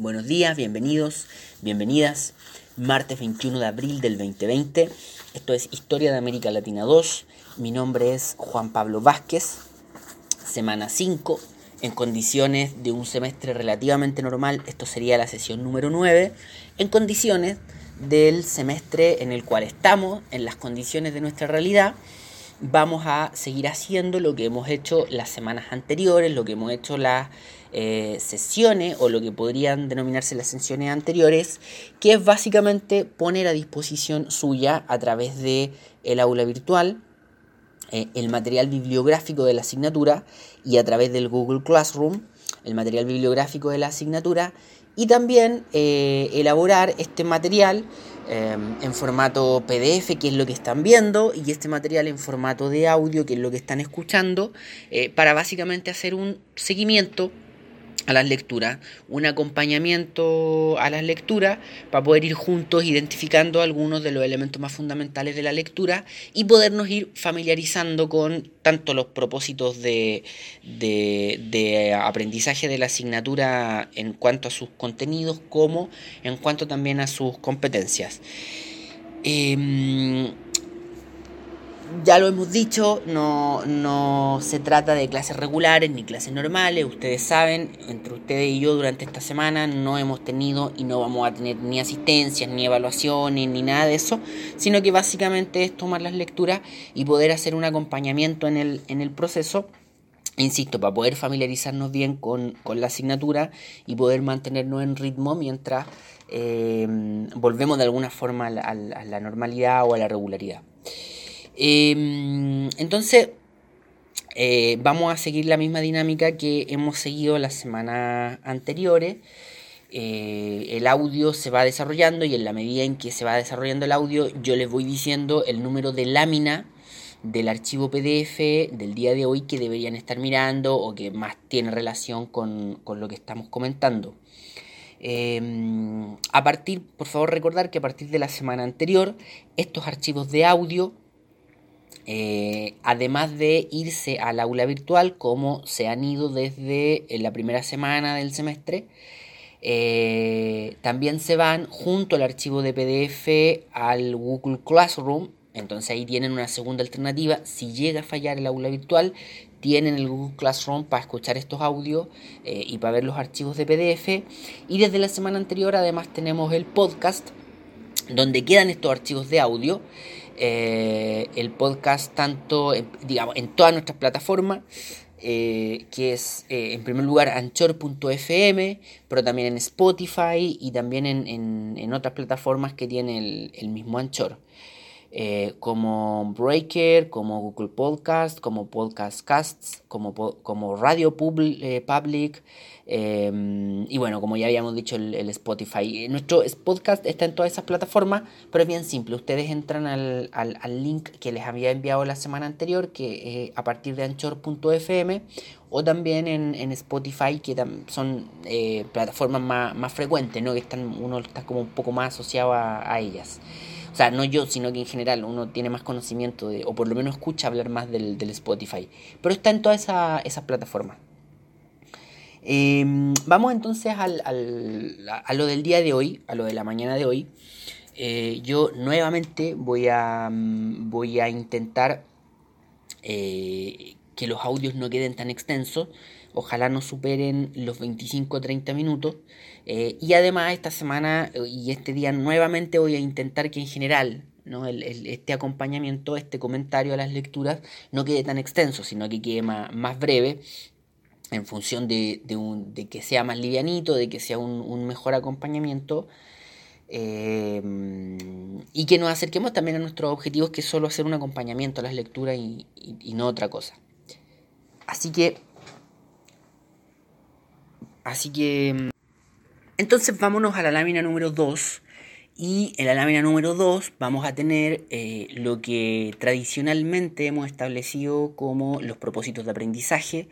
Buenos días, bienvenidos, bienvenidas. Martes 21 de abril del 2020. Esto es Historia de América Latina 2. Mi nombre es Juan Pablo Vázquez. Semana 5. En condiciones de un semestre relativamente normal, esto sería la sesión número 9. En condiciones del semestre en el cual estamos, en las condiciones de nuestra realidad vamos a seguir haciendo lo que hemos hecho las semanas anteriores, lo que hemos hecho las eh, sesiones o lo que podrían denominarse las sesiones anteriores, que es básicamente poner a disposición suya a través de aula virtual eh, el material bibliográfico de la asignatura y a través del Google Classroom el material bibliográfico de la asignatura y también eh, elaborar este material en formato PDF, que es lo que están viendo, y este material en formato de audio, que es lo que están escuchando, para básicamente hacer un seguimiento a las lecturas, un acompañamiento a las lecturas para poder ir juntos identificando algunos de los elementos más fundamentales de la lectura y podernos ir familiarizando con tanto los propósitos de, de, aprendizaje de la asignatura en cuanto a sus contenidos como en cuanto también a sus competencias. Em, ya lo hemos dicho, no, se trata de clases regulares ni clases normales. Ustedes saben, entre ustedes y yo durante esta semana no hemos tenido y no vamos a tener ni asistencias, ni evaluaciones, ni nada de eso, sino que básicamente es tomar las lecturas y poder hacer un acompañamiento en el, en el proceso. Insisto, para poder familiarizarnos bien con, la asignatura y poder mantenernos en ritmo mientras eh, volvemos de alguna forma a la normalidad o a la regularidad. Em, entonces, eh, vamos a seguir la misma dinámica que hemos seguido las semanas anteriores. Eh, el audio se va desarrollando y en la medida en que se va desarrollando el audio, yo les voy diciendo el número de lámina del archivo PDF del día de hoy que deberían estar mirando o que más tiene relación con, lo que estamos comentando. Em, a partir, por favor recordar que a partir de la semana anterior, estos archivos de audio eh, además de irse al aula virtual, como se han ido desde eh, la primera semana del semestre, eh, también se van junto al archivo de PDF al Google Classroom. Entonces ahí tienen una segunda alternativa. Si llega a fallar el aula virtual, tienen el Google Classroom para escuchar estos audios y para ver los archivos de PDF. Y desde la semana anterior además tenemos el podcast donde quedan estos archivos de audio eh, el podcast tanto, digamos, en todas nuestras plataformas, eh, que es eh, en primer lugar anchor.fm, pero también en Spotify y también en, otras plataformas que tienen el, mismo Anchor. como Breaker, como Google Podcast, como Podcast Casts, como, como Radio Public, Em, y bueno, como ya habíamos dicho, el, Spotify. Nuestro podcast está en todas esas plataformas, pero es bien simple. Ustedes entran al, al, link que les había enviado la semana anterior, que es a partir de anchor.fm, o también en, en, Spotify, que son eh, plataformas más, más, frecuentes, ¿no? que están, uno está como un poco más asociado a, ellas. O sea, no yo, sino que en general uno tiene más conocimiento, de, o por lo menos escucha hablar más del, del Spotify. Pero está en todas esas plataformas. Em, vamos entonces al, a lo del día de hoy, a lo de la mañana de hoy. Eh, yo nuevamente voy a, mm, voy a intentar eh, que los audios no queden tan extensos. Ojalá no superen los 25 o 30 minutos. Eh, y además esta semana y este día nuevamente voy a intentar que en general ¿no? este acompañamiento, este comentario a las lecturas no quede tan extenso, sino que quede más, más breve en función de, que sea más livianito, de que sea un, mejor acompañamiento eh, y que nos acerquemos también a nuestros objetivos que es solo hacer un acompañamiento a las lecturas y, no otra cosa. Así que... Así que... Entonces vámonos a la lámina número 2 y en la lámina número 2 vamos a tener eh, lo que tradicionalmente hemos establecido como los propósitos de aprendizaje,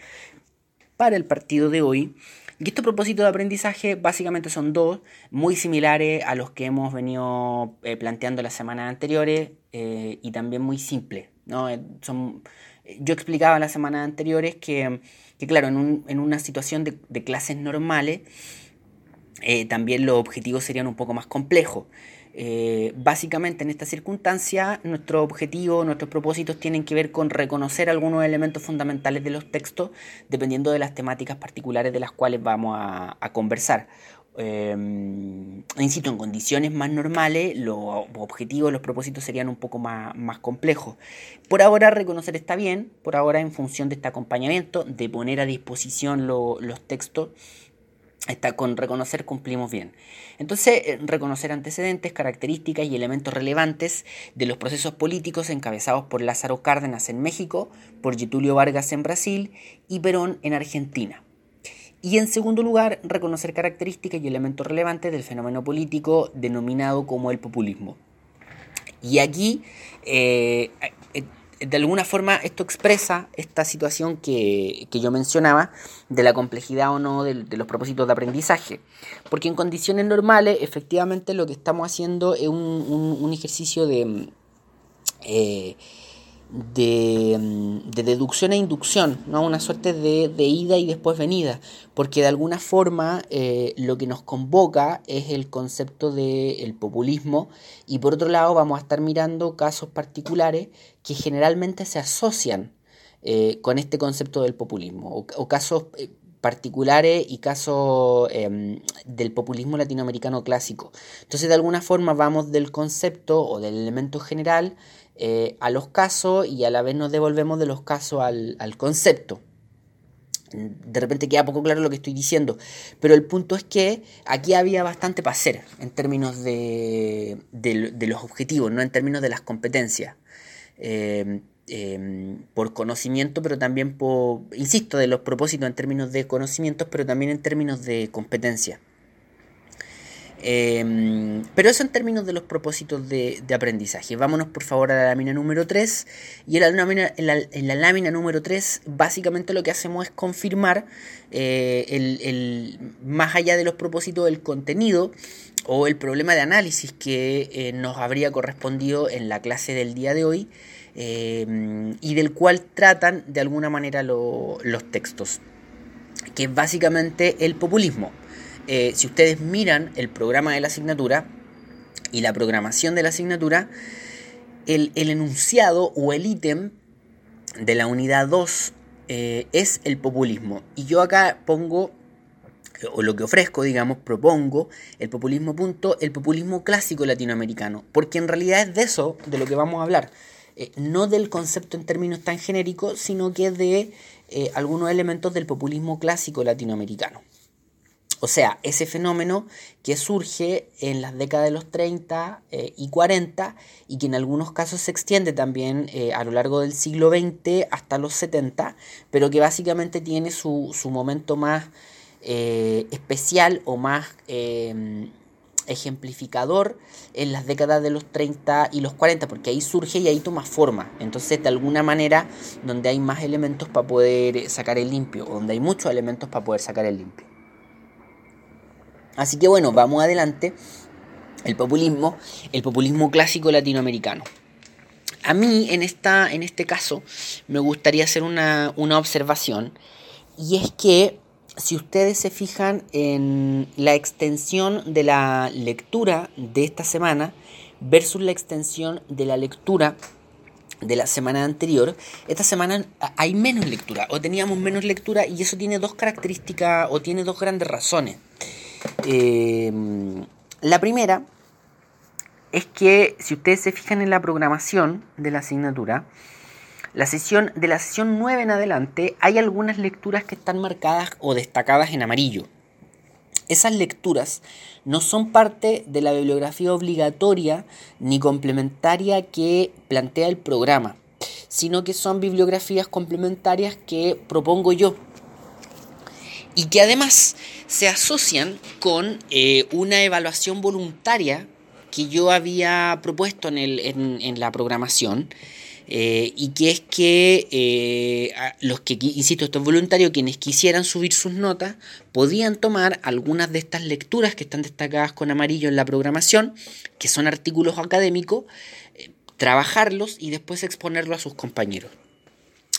para el partido de hoy. Y estos propósitos de aprendizaje básicamente son dos, muy similares a los que hemos venido eh, planteando las semanas anteriores eh, y también muy simples. ¿no? Eh, son, yo explicaba las semanas anteriores que, claro, en, una situación de, clases normales, también los objetivos serían un poco más complejos. Eh, básicamente en esta circunstancia nuestro objetivo, nuestros propósitos tienen que ver con reconocer algunos elementos fundamentales de los textos dependiendo de las temáticas particulares de las cuales vamos a, conversar. Eh, insisto, en condiciones más normales los objetivos, los propósitos serían un poco más, más complejos. Por ahora reconocer está bien, por ahora en función de este acompañamiento, de poner a disposición los textos Está con reconocer cumplimos bien. Entonces, eh, reconocer antecedentes, características y elementos relevantes de los procesos políticos encabezados por Lázaro Cárdenas en México, por Getulio Vargas en Brasil y Perón en Argentina. Y en segundo lugar, reconocer características y elementos relevantes del fenómeno político denominado como el populismo. Y aquí eh, de alguna forma esto expresa esta situación que, yo mencionaba de la complejidad o no de, los propósitos de aprendizaje. Porque en condiciones normales, efectivamente, lo que estamos haciendo es un, ejercicio de, eh, de, deducción e inducción, ¿no? una suerte de, ida y después venida, porque de alguna forma eh, lo que nos convoca es el concepto del populismo y por otro lado vamos a estar mirando casos particulares que generalmente se asocian eh, con este concepto del populismo o, casos eh, particulares y casos em, del populismo latinoamericano clásico. Entonces de alguna forma vamos del concepto o del elemento general eh, a los casos y a la vez nos devolvemos de los casos al, concepto. De repente queda poco claro lo que estoy diciendo, pero el punto es que aquí había bastante para hacer en términos de, los objetivos, no en términos de las competencias. Eh, em, por conocimiento, pero también por, insisto, de los propósitos en términos de conocimientos, pero también en términos de competencia. Em, pero eso en términos de los propósitos de, aprendizaje. Vámonos por favor a la lámina número 3. Y en la lámina, número 3 básicamente lo que hacemos es confirmar eh, el, más allá de los propósitos del contenido o el problema de análisis que eh, nos habría correspondido en la clase del día de hoy em, y del cual tratan de alguna manera los textos, que es básicamente el populismo. Eh, si ustedes miran el programa de la asignatura y la programación de la asignatura, el, enunciado o el ítem de la unidad 2 eh, es el populismo. Y yo acá pongo, o lo que ofrezco, digamos, propongo el populismo punto, el populismo clásico latinoamericano, porque en realidad es de eso de lo que vamos a hablar. Eh, no del concepto en términos tan genéricos, sino que de algunos elementos del populismo clásico latinoamericano. O sea, ese fenómeno que surge en las décadas de los 30 eh, y 40 y que en algunos casos se extiende también eh, a lo largo del siglo XX hasta los 70, pero que básicamente tiene su, momento más eh, especial o más em, ejemplificador en las décadas de los 30 y los 40, porque ahí surge y ahí toma forma. Entonces, de alguna manera, donde hay más elementos para poder sacar el limpio, donde hay muchos elementos para poder sacar el limpio. Así que bueno, vamos adelante. El populismo, el populismo clásico latinoamericano. A mí, en, esta, en este caso, me gustaría hacer una, observación. Y es que, si ustedes se fijan en la extensión de la lectura de esta semana versus la extensión de la lectura de la semana anterior, esta semana hay menos lectura, o teníamos menos lectura, y eso tiene dos características, o tiene dos grandes razones. Eh, la primera es que si ustedes se fijan en la programación de la asignatura, la sesión, de la sesión 9 en adelante hay algunas lecturas que están marcadas o destacadas en amarillo. Esas lecturas no son parte de la bibliografía obligatoria ni complementaria que plantea el programa, sino que son bibliografías complementarias que propongo yo y que además se asocian con eh, una evaluación voluntaria que yo había propuesto en, el, en, la programación. Eh, y que es que eh, los que, insisto, estos voluntarios, quienes quisieran subir sus notas, podían tomar algunas de estas lecturas que están destacadas con amarillo en la programación, que son artículos académicos, trabajarlos y después exponerlos a sus compañeros.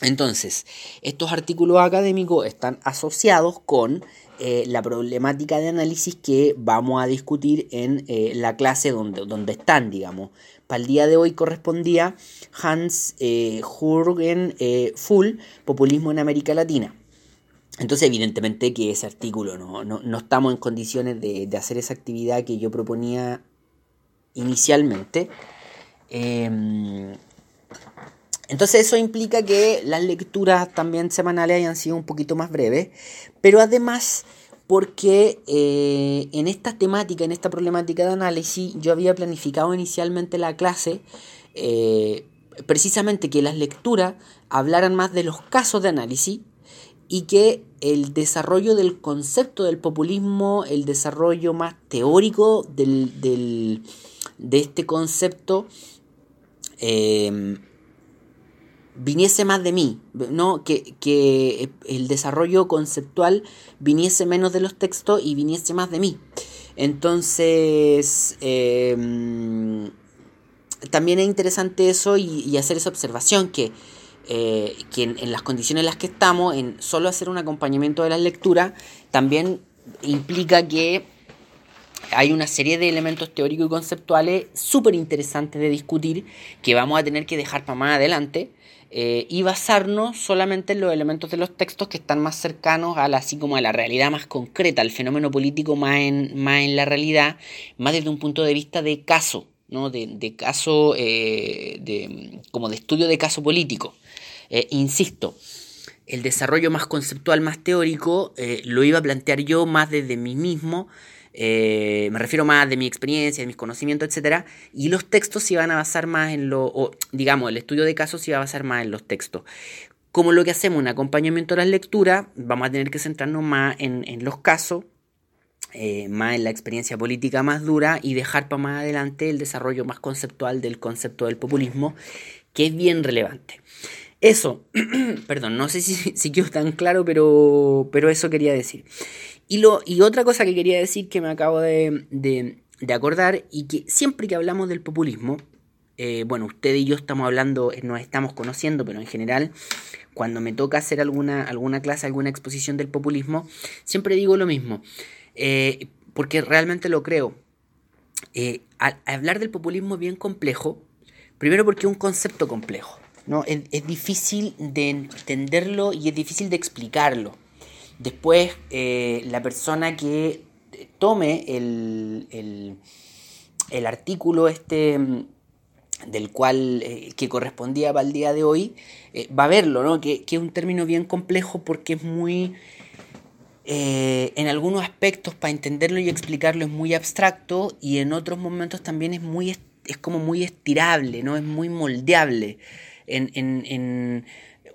Entonces, estos artículos académicos están asociados con eh, la problemática de análisis que vamos a discutir en eh, la clase donde, donde están, digamos. Para el día de hoy correspondía Hans eh, Jürgen Full, Populismo en América Latina. Entonces, evidentemente que ese artículo no, no, estamos en condiciones de, de, hacer esa actividad que yo proponía inicialmente. Entonces eso implica que las lecturas también semanales hayan sido un poquito más breves, pero además porque eh, en esta temática, en esta problemática de análisis, yo había planificado inicialmente la clase eh, precisamente que las lecturas hablaran más de los casos de análisis y que el desarrollo del concepto del populismo, el desarrollo más teórico de este concepto, eh, viniese más de mí, ¿no? Que, que, el desarrollo conceptual viniese menos de los textos y viniese más de mí. Entonces, em, también es interesante eso y, hacer esa observación que, eh, en, en, las condiciones en las que estamos, en solo hacer un acompañamiento de la lectura, también implica que hay una serie de elementos teóricos y conceptuales súper interesantes de discutir que vamos a tener que dejar para más adelante eh, y basarnos solamente en los elementos de los textos que están más cercanos a la, así como a la realidad más concreta, al fenómeno político más en, más en la realidad, más desde un punto de vista de caso, ¿no? de, caso, eh, de, como de estudio de caso político. Eh, insisto, el desarrollo más conceptual, más teórico, lo iba a plantear yo más desde mí mismo, eh, me refiero más de mi experiencia, de mis conocimientos, etc. Y los textos se iban a basar más en lo, o, digamos, el estudio de casos se iba a basar más en los textos. Como lo que hacemos un acompañamiento a la lectura, vamos a tener que centrarnos más en, los casos, eh, más en la experiencia política más dura y dejar para más adelante el desarrollo más conceptual del concepto del populismo, que es bien relevante. Eso, perdón, no sé si, si quedó tan claro, pero, pero eso quería decir. Y, lo, y otra cosa que quería decir que me acabo de, acordar y que siempre que hablamos del populismo, eh, bueno, usted y yo estamos hablando, eh, nos estamos conociendo, pero en general, cuando me toca hacer alguna, alguna clase, alguna exposición del populismo, siempre digo lo mismo, eh, porque realmente lo creo. hablar del populismo es bien complejo, primero porque es un concepto complejo, ¿no? es difícil de entenderlo y es difícil de explicarlo. Después, eh, la persona que tome el, el, artículo este mm, del cual eh, que correspondía para el día de hoy, eh, va a verlo, ¿no? Que, es un término bien complejo porque es muy, en algunos aspectos, para entenderlo y explicarlo, es muy abstracto y en otros momentos también es muy, es como muy estirable, ¿no? Es muy moldeable. En, en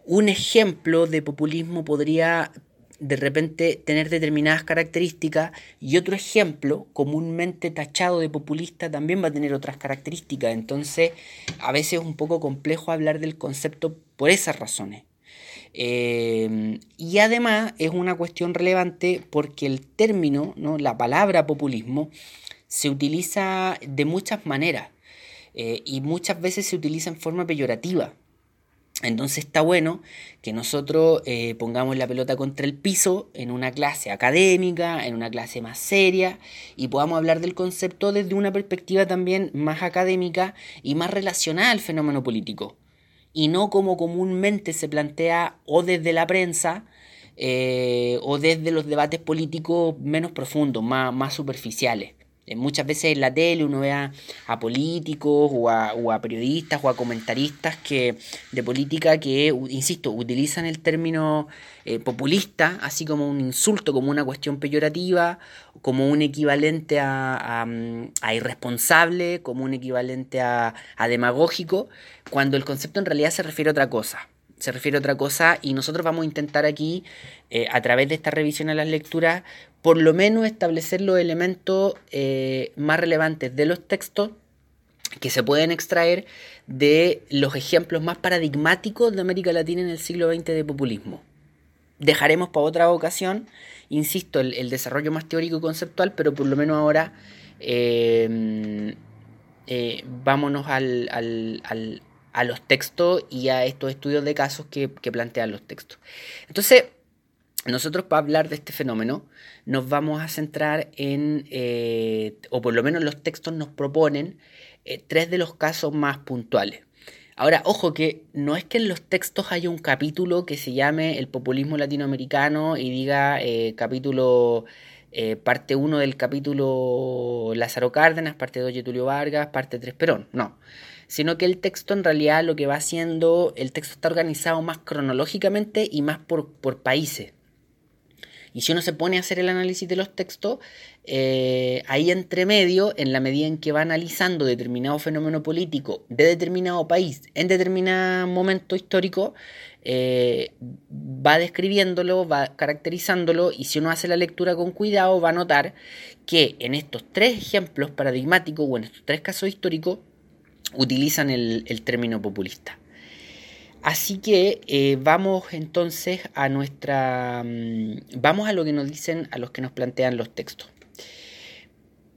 un ejemplo de populismo podría de repente tener determinadas características y otro ejemplo comúnmente tachado de populista también va a tener otras características. Entonces a veces es un poco complejo hablar del concepto por esas razones. Eh, y además es una cuestión relevante porque el término, ¿no? la palabra populismo, se utiliza de muchas maneras eh, y muchas veces se utiliza en forma peyorativa. Entonces está bueno que nosotros eh, pongamos la pelota contra el piso en una clase académica, en una clase más seria, y podamos hablar del concepto desde una perspectiva también más académica y más relacionada al fenómeno político. Y no como comúnmente se plantea o desde la prensa eh, o desde los debates políticos menos profundos, más, más superficiales. Eh, muchas veces en la tele uno ve a, políticos o a, periodistas o a comentaristas que, de política que, insisto, utilizan el término eh, populista así como un insulto, como una cuestión peyorativa, como un equivalente a, irresponsable, como un equivalente a, demagógico, cuando el concepto en realidad se refiere a otra cosa. Se refiere a otra cosa y nosotros vamos a intentar aquí, eh, a través de esta revisión a las lecturas, por lo menos establecer los elementos eh, más relevantes de los textos que se pueden extraer de los ejemplos más paradigmáticos de América Latina en el siglo XX de populismo. Dejaremos para otra ocasión, insisto, el, desarrollo más teórico y conceptual, pero por lo menos ahora eh, eh, vámonos al, a los textos y a estos estudios de casos que, plantean los textos. Entonces, nosotros para hablar de este fenómeno nos vamos a centrar en, eh, o por lo menos los textos nos proponen, eh, tres de los casos más puntuales. Ahora, ojo que no es que en los textos haya un capítulo que se llame el populismo latinoamericano y diga eh, capítulo parte 1 del capítulo Lázaro Cárdenas, parte 2 Getulio Vargas, parte 3 Perón. No sino que el texto en realidad lo que va haciendo, el texto está organizado más cronológicamente y más por, países. Y si uno se pone a hacer el análisis de los textos, eh, ahí entre medio, en la medida en que va analizando determinado fenómeno político de determinado país en determinado momento histórico, eh, va describiéndolo, va caracterizándolo y si uno hace la lectura con cuidado va a notar que en estos tres ejemplos paradigmáticos o en estos tres casos históricos utilizan el, término populista. Así que eh, vamos entonces a nuestra... Mm, vamos a lo que nos dicen, a los que nos plantean los textos.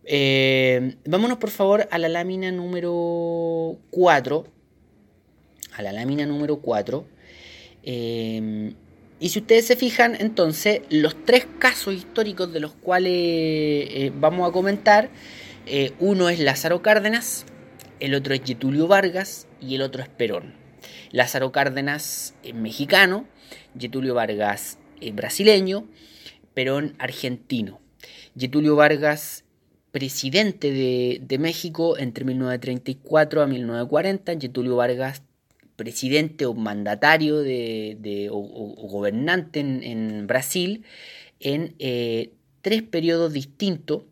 Eh, vámonos por favor a la lámina número 4. A la lámina número 4. Eh, y si ustedes se fijan, entonces, los tres casos históricos de los cuales vamos a comentar, uno es Lázaro Cárdenas, el otro es Getulio Vargas y el otro es Perón. Lázaro Cárdenas es mexicano, Getulio Vargas es brasileño, Perón argentino. Getulio Vargas presidente de, México entre 1934 a 1940, Getulio Vargas presidente o mandatario de, o, gobernante en, Brasil en eh, tres periodos distintos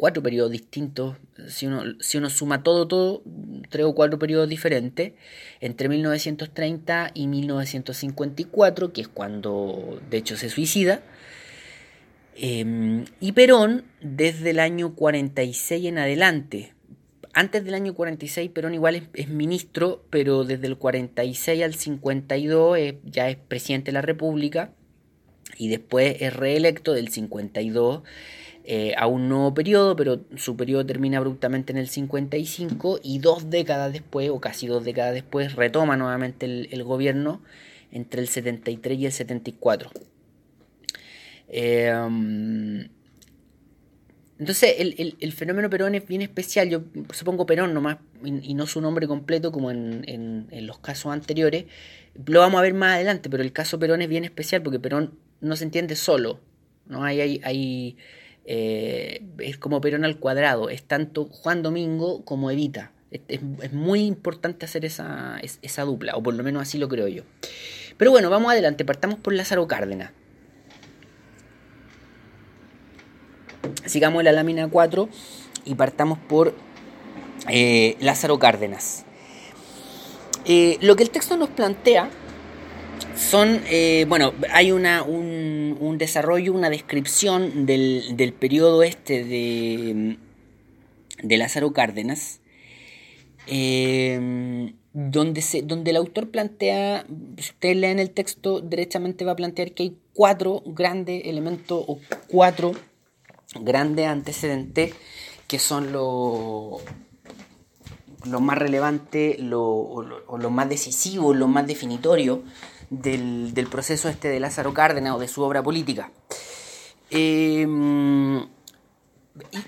cuatro periodos distintos, si uno, si uno suma todo, todo, tres o cuatro periodos diferentes, entre 1930 y 1954, que es cuando de hecho se suicida, em, y Perón desde el año 46 en adelante. Antes del año 46 Perón igual es, ministro, pero desde el 46 al 52 ya es presidente de la República y después es reelecto del 52 eh, a un nuevo periodo, pero su periodo termina abruptamente en el 55 y dos décadas después, o casi dos décadas después, retoma nuevamente el, gobierno entre el 73 y el 74. Em, entonces, el, fenómeno Perón es bien especial. Yo supongo Perón nomás, y, no su nombre completo como en, los casos anteriores. Lo vamos a ver más adelante, pero el caso Perón es bien especial porque Perón no se entiende solo. ¿no? Hay, hay, hay eh, es como Perón al cuadrado, es tanto Juan Domingo como Evita. Es, muy importante hacer esa, esa dupla, o por lo menos así lo creo yo. Pero bueno, vamos adelante, partamos por Lázaro Cárdenas. Sigamos la lámina 4 y partamos por eh, Lázaro Cárdenas. Eh, lo que el texto nos plantea son, eh, bueno, hay una, un, desarrollo, una descripción del, del periodo este de, de Lázaro Cárdenas, eh, donde, se, donde el autor plantea, si ustedes leen el texto, derechamente va a plantear que hay cuatro grandes elementos o cuatro grandes antecedentes que son los lo más relevante lo, o, lo, más decisivo, lo más definitorio del, proceso este de Lázaro Cárdenas o de su obra política. Em,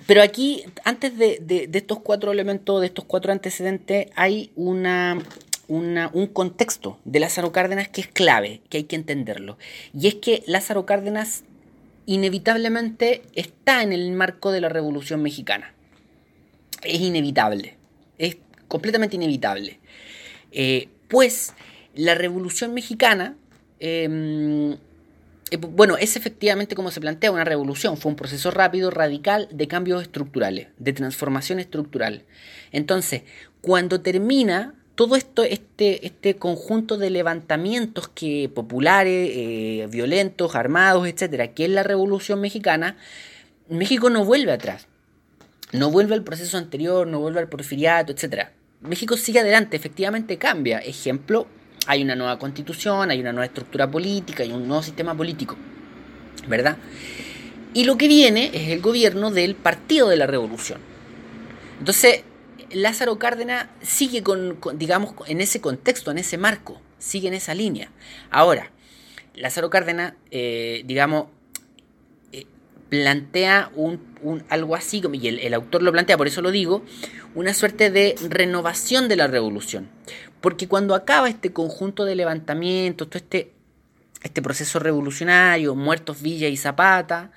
pero aquí, antes de, estos cuatro elementos, de estos cuatro antecedentes, hay una, un contexto de Lázaro Cárdenas que es clave, que hay que entenderlo. Y es que Lázaro Cárdenas inevitablemente está en el marco de la Revolución Mexicana. Es inevitable, es completamente inevitable. Eh, pues la Revolución Mexicana, em, eh, bueno, es efectivamente como se plantea una revolución, fue un proceso rápido, radical de cambios estructurales, de transformación estructural. Entonces, cuando termina todo esto, este, este conjunto de levantamientos que, populares, eh, violentos, armados, etcétera, que es la Revolución Mexicana, México no vuelve atrás. No vuelve al proceso anterior, no vuelve al porfiriato, etcétera. México sigue adelante, efectivamente cambia. Ejemplo, hay una nueva constitución, hay una nueva estructura política, hay un nuevo sistema político, ¿verdad? Y lo que viene es el gobierno del Partido de la Revolución. Entonces, Lázaro Cárdenas sigue con, digamos, en ese contexto, en ese marco, sigue en esa línea. Ahora, Lázaro Cárdenas, eh, digamos, eh, plantea un, algo así, y el, autor lo plantea, por eso lo digo, una suerte de renovación de la revolución. Porque cuando acaba este conjunto de levantamientos, todo este, este proceso revolucionario, muertos Villa y Zapata,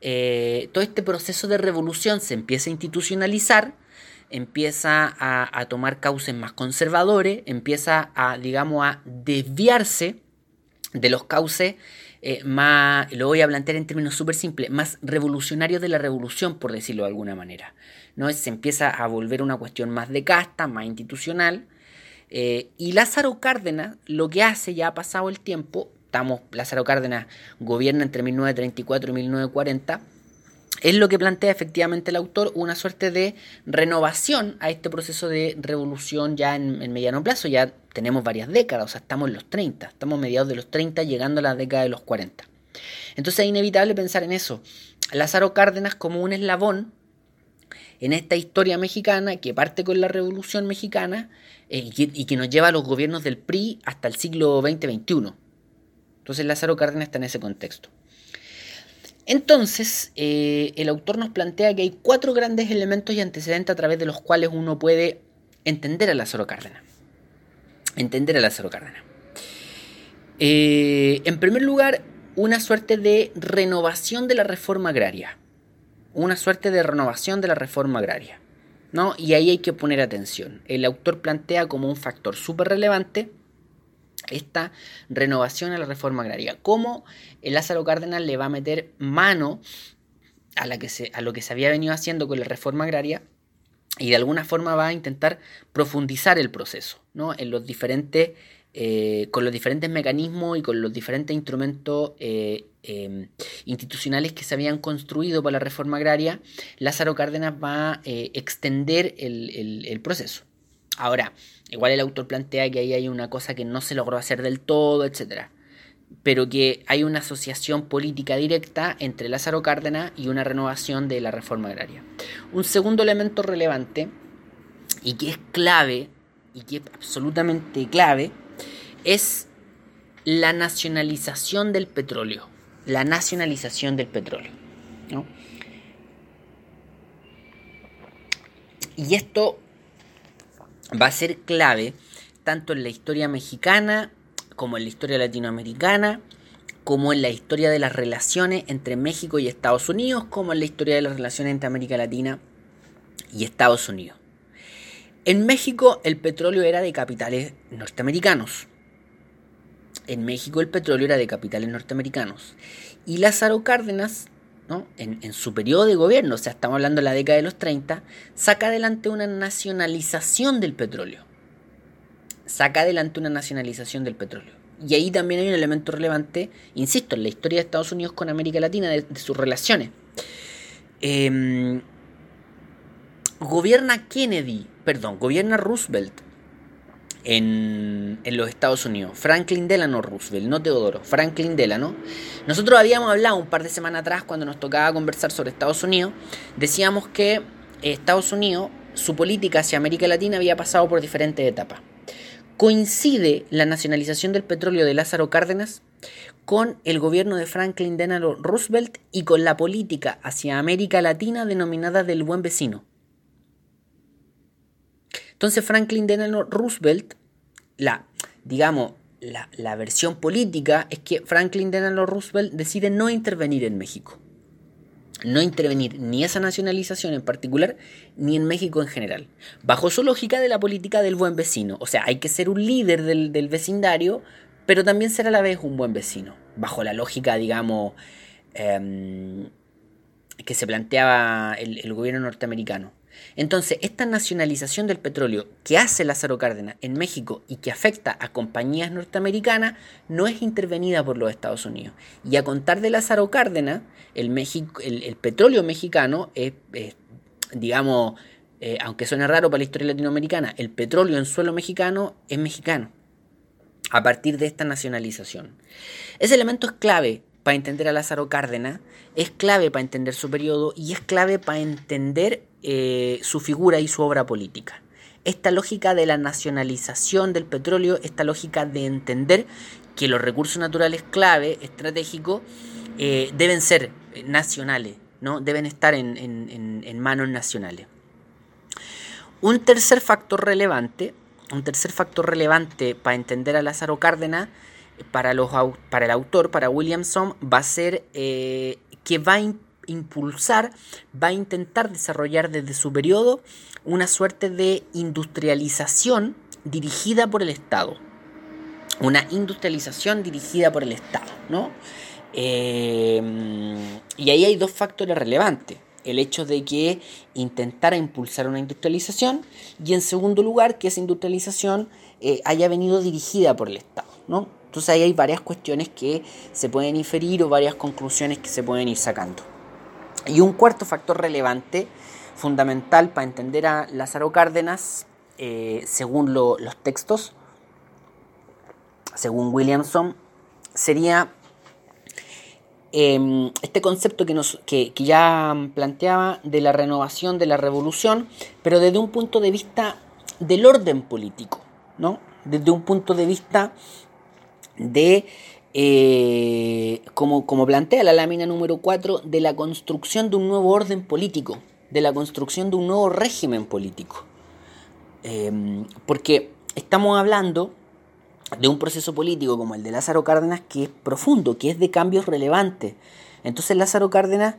eh, todo este proceso de revolución se empieza a institucionalizar, empieza a, tomar cauces más conservadores, empieza a, digamos, a desviarse de los cauces eh, más, lo voy a plantear en términos súper simples, más revolucionarios de la revolución, por decirlo de alguna manera. ¿no? Se empieza a volver una cuestión más de casta, más institucional. Eh, y Lázaro Cárdenas lo que hace, ya ha pasado el tiempo, estamos, Lázaro Cárdenas gobierna entre 1934 y 1940, es lo que plantea efectivamente el autor una suerte de renovación a este proceso de revolución ya en, mediano plazo. Ya tenemos varias décadas, o sea, estamos en los 30, estamos mediados de los 30 llegando a la década de los 40. Entonces es inevitable pensar en eso. Lázaro Cárdenas como un eslabón en esta historia mexicana que parte con la Revolución Mexicana eh, y, que, nos lleva a los gobiernos del PRI hasta el siglo XX-XXI. Entonces Lázaro Cárdenas está en ese contexto. Entonces, eh, el autor nos plantea que hay cuatro grandes elementos y antecedentes a través de los cuales uno puede entender a Lázaro Cárdenas. Entender a Lázaro Cárdenas. Eh, en primer lugar, una suerte de renovación de la reforma agraria. Una suerte de renovación de la reforma agraria. ¿no? Y ahí hay que poner atención. El autor plantea como un factor súper relevante esta renovación a la reforma agraria. ¿Cómo el Lázaro Cárdenas le va a meter mano a, a lo que se había venido haciendo con la reforma agraria? Y de alguna forma va a intentar profundizar el proceso, ¿no? En los diferentes, eh, con los diferentes mecanismos y con los diferentes instrumentos eh, em, institucionales que se habían construido para la reforma agraria, Lázaro Cárdenas va a eh, extender el, el proceso. Ahora, igual el autor plantea que ahí hay una cosa que no se logró hacer del todo, etc. Pero que hay una asociación política directa entre Lázaro Cárdenas y una renovación de la reforma agraria. Un segundo elemento relevante y que es clave, y que es absolutamente clave, es la nacionalización del petróleo. La nacionalización del petróleo. Y esto va a ser clave tanto en la historia mexicana como en la historia latinoamericana, como en la historia de las relaciones entre México y Estados Unidos, como en la historia de las relaciones entre América Latina y Estados Unidos. En México el petróleo era de capitales norteamericanos. En México el petróleo era de capitales norteamericanos. Y Lázaro Cárdenas en, su periodo de gobierno, o sea, estamos hablando de la década de los 30, saca adelante una nacionalización del petróleo. Saca adelante una nacionalización del petróleo. Y ahí también hay un elemento relevante, insisto, en la historia de Estados Unidos con América Latina, de, sus relaciones. Em, gobierna Kennedy, perdón, gobierna Roosevelt en, los Estados Unidos. Franklin Delano Roosevelt, no Teodoro, Franklin Delano. Nosotros habíamos hablado un par de semanas atrás cuando nos tocaba conversar sobre Estados Unidos. Decíamos que Estados Unidos, su política hacia América Latina había pasado por diferentes etapas. Coincide la nacionalización del petróleo de Lázaro Cárdenas con el gobierno de Franklin Delano Roosevelt y con la política hacia América Latina denominada del buen vecino. Entonces Franklin Delano Roosevelt, la, digamos, la, versión política es que Franklin Delano Roosevelt decide no intervenir en México. No intervenir ni esa nacionalización en particular, ni en México en general. Bajo su lógica de la política del buen vecino. O sea, hay que ser un líder del, vecindario, pero también ser a la vez un buen vecino. Bajo la lógica, digamos, em, que se planteaba el gobierno norteamericano. Entonces, esta nacionalización del petróleo que hace Lázaro Cárdenas en México y que afecta a compañías norteamericanas no es intervenida por los Estados Unidos. Y a contar de Lázaro Cárdenas, el, petróleo mexicano es, digamos, eh, aunque suene raro para la historia latinoamericana, el petróleo en suelo mexicano es mexicano a partir de esta nacionalización. Ese elemento es clave para entender a Lázaro Cárdenas, es clave para entender su periodo y es clave para entender eh, su figura y su obra política. Esta lógica de la nacionalización del petróleo, esta lógica de entender que los recursos naturales clave, estratégicos, eh, deben ser nacionales, ¿no? deben estar en, manos nacionales. Un tercer factor relevante, un tercer factor relevante para entender a Lázaro Cárdenas, para, el autor, para Williamson, va a ser eh, que va a impulsar, va a intentar desarrollar desde su periodo una suerte de industrialización dirigida por el Estado. Una industrialización dirigida por el Estado, ¿no? Em, y ahí hay dos factores relevantes. El hecho de que intentara impulsar una industrialización y en segundo lugar que esa industrialización eh, haya venido dirigida por el Estado. ¿no? Entonces ahí hay varias cuestiones que se pueden inferir o varias conclusiones que se pueden ir sacando. Y un cuarto factor relevante, fundamental para entender a Lázaro Cárdenas, eh, según los textos, según Williamson, sería Em, este concepto que, nos, que, ya planteaba de la renovación de la revolución, pero desde un punto de vista del orden político, ¿no? Desde un punto de vista de, eh, como, plantea la lámina número 4, de la construcción de un nuevo orden político, de la construcción de un nuevo régimen político. Em, porque estamos hablando de un proceso político como el de Lázaro Cárdenas que es profundo, que es de cambios relevantes. Entonces Lázaro Cárdenas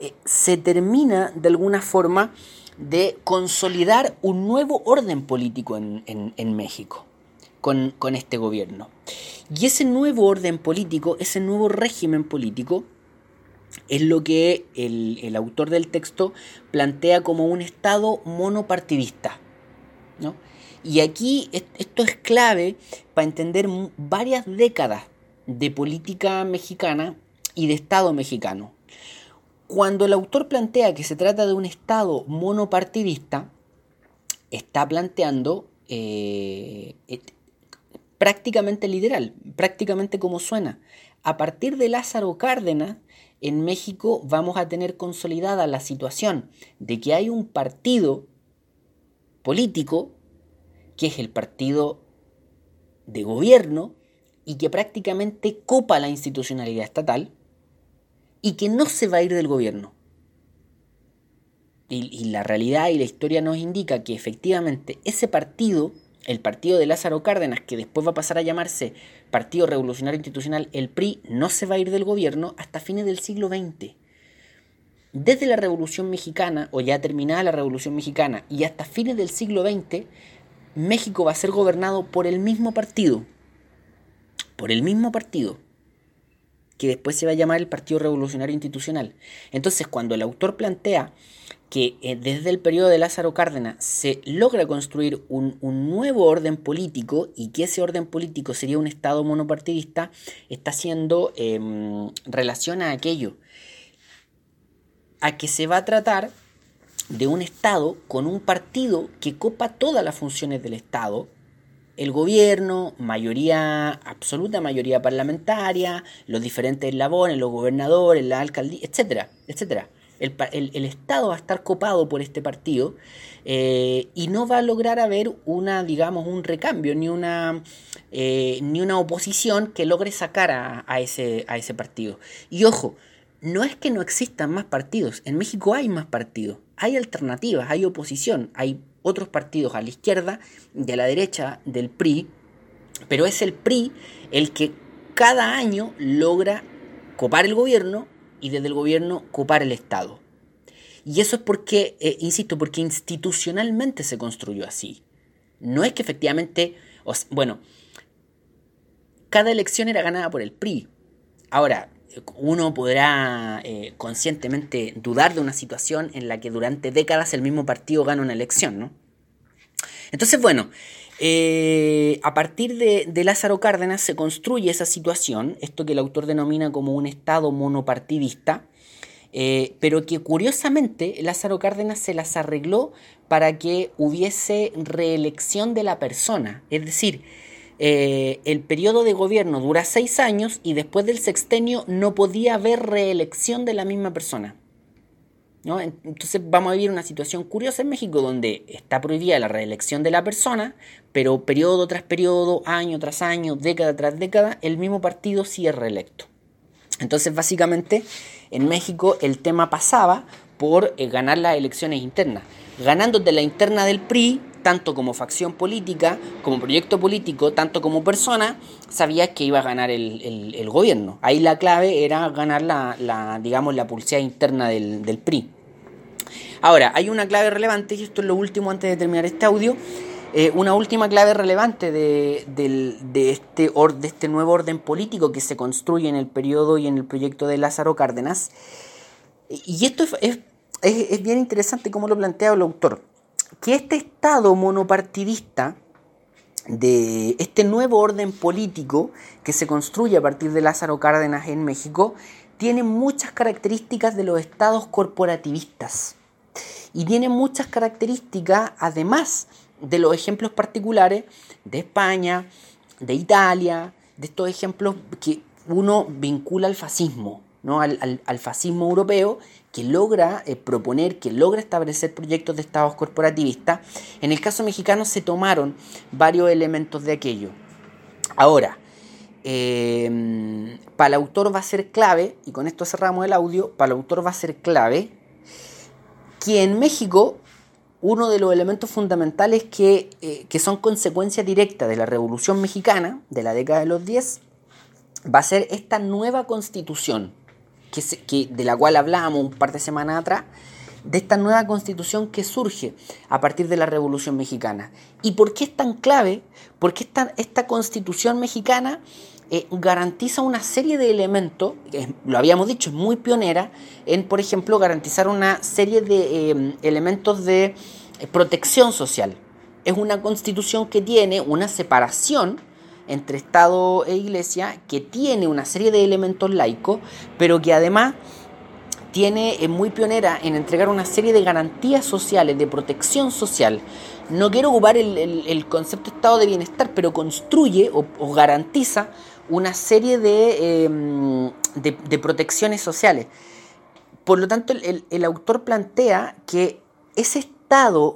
eh, se termina de alguna forma de consolidar un nuevo orden político en, México con, este gobierno. Y ese nuevo orden político, ese nuevo régimen político, es lo que el, el autor del texto plantea como un Estado monopartidista. ¿no? Y aquí esto es clave para entender varias décadas de política mexicana y de Estado mexicano. Cuando el autor plantea que se trata de un Estado monopartidista, está planteando eh, prácticamente literal, prácticamente como suena. A partir de Lázaro Cárdenas, en México vamos a tener consolidada la situación de que hay un partido político que es el partido de gobierno y que prácticamente copa la institucionalidad estatal y que no se va a ir del gobierno. Y, la realidad y la historia nos indica que efectivamente ese partido, el partido de Lázaro Cárdenas, que después va a pasar a llamarse Partido Revolucionario Institucional, el PRI, no se va a ir del gobierno hasta fines del siglo XX. Desde la Revolución Mexicana, o ya terminada la Revolución Mexicana, y hasta fines del siglo XX, México va a ser gobernado por el mismo partido, por el mismo partido, que después se va a llamar el Partido Revolucionario Institucional. Entonces, cuando el autor plantea que eh, desde el periodo de Lázaro Cárdenas se logra construir un, nuevo orden político y que ese orden político sería un Estado monopartidista, está haciendo em, relación a aquello, a que se va a tratar de un Estado con un partido que copa todas las funciones del Estado, el gobierno, mayoría, absoluta mayoría parlamentaria, los diferentes eslabones, los gobernadores, la alcaldía, etcétera, etcétera. El, Estado va a estar copado por este partido eh, y no va a lograr haber una, digamos, un recambio, ni una, eh, ni una oposición que logre sacar a, ese, a ese partido. Y ojo, no es que no existan más partidos, en México hay más partidos, hay alternativas, hay oposición, hay otros partidos a la izquierda a la derecha del PRI, pero es el PRI el que cada año logra copar el gobierno y desde el gobierno copar el Estado. Y eso es porque, eh, insisto, porque institucionalmente se construyó así. No es que efectivamente, bueno, cada elección era ganada por el PRI. Ahora, uno podrá eh, conscientemente dudar de una situación en la que durante décadas el mismo partido gana una elección, ¿no? Entonces, bueno, eh, a partir de, Lázaro Cárdenas se construye esa situación, esto que el autor denomina como un Estado monopartidista, eh, pero que curiosamente Lázaro Cárdenas se las arregló para que hubiese reelección de la persona, es decir, eh, el periodo de gobierno dura seis años y después del sextenio no podía haber reelección de la misma persona. Entonces vamos a vivir una situación curiosa en México donde está prohibida la reelección de la persona, pero periodo tras periodo, año tras año, década tras década, el mismo partido sí es reelecto. Entonces básicamente en México el tema pasaba por eh, ganar las elecciones internas. Ganando de la interna del PRI, tanto como facción política, como proyecto político, tanto como persona, sabía que iba a ganar el, gobierno. Ahí la clave era ganar la, digamos, la pulsada interna del, PRI. Ahora, hay una clave relevante, y esto es lo último antes de terminar este audio, eh, una última clave relevante de, este de este nuevo orden político que se construye en el periodo y en el proyecto de Lázaro Cárdenas. Y esto es, es bien interesante como lo plantea el autor que este Estado monopartidista de este nuevo orden político que se construye a partir de Lázaro Cárdenas en México tiene muchas características de los estados corporativistas. Y tiene muchas características además de los ejemplos particulares de España, de Italia, de estos ejemplos que uno vincula al fascismo, ¿no? al, fascismo europeo que logra eh, proponer, que logra establecer proyectos de estados corporativistas. En el caso mexicano se tomaron varios elementos de aquello. Ahora, em, para el autor va a ser clave, y con esto cerramos el audio, para el autor va a ser clave que en México uno de los elementos fundamentales que, eh, que son consecuencia directa de la Revolución Mexicana de la década de los 10 va a ser esta nueva constitución que, de la cual hablábamos un par de semanas atrás, de esta nueva constitución que surge a partir de la Revolución Mexicana. ¿Y por qué es tan clave? Porque esta, esta constitución mexicana eh, garantiza una serie de elementos, lo habíamos dicho, es muy pionera en, por ejemplo, garantizar una serie de eh, elementos de eh, protección social. Es una constitución que tiene una separación entre Estado e Iglesia que tiene una serie de elementos laicos, pero que además tiene, es muy pionera en entregar una serie de garantías sociales, de protección social. No quiero ocupar el, concepto de estado de bienestar, pero construye o, garantiza una serie em, de, de, protecciones sociales. Por lo tanto, el, el autor plantea que ese Estado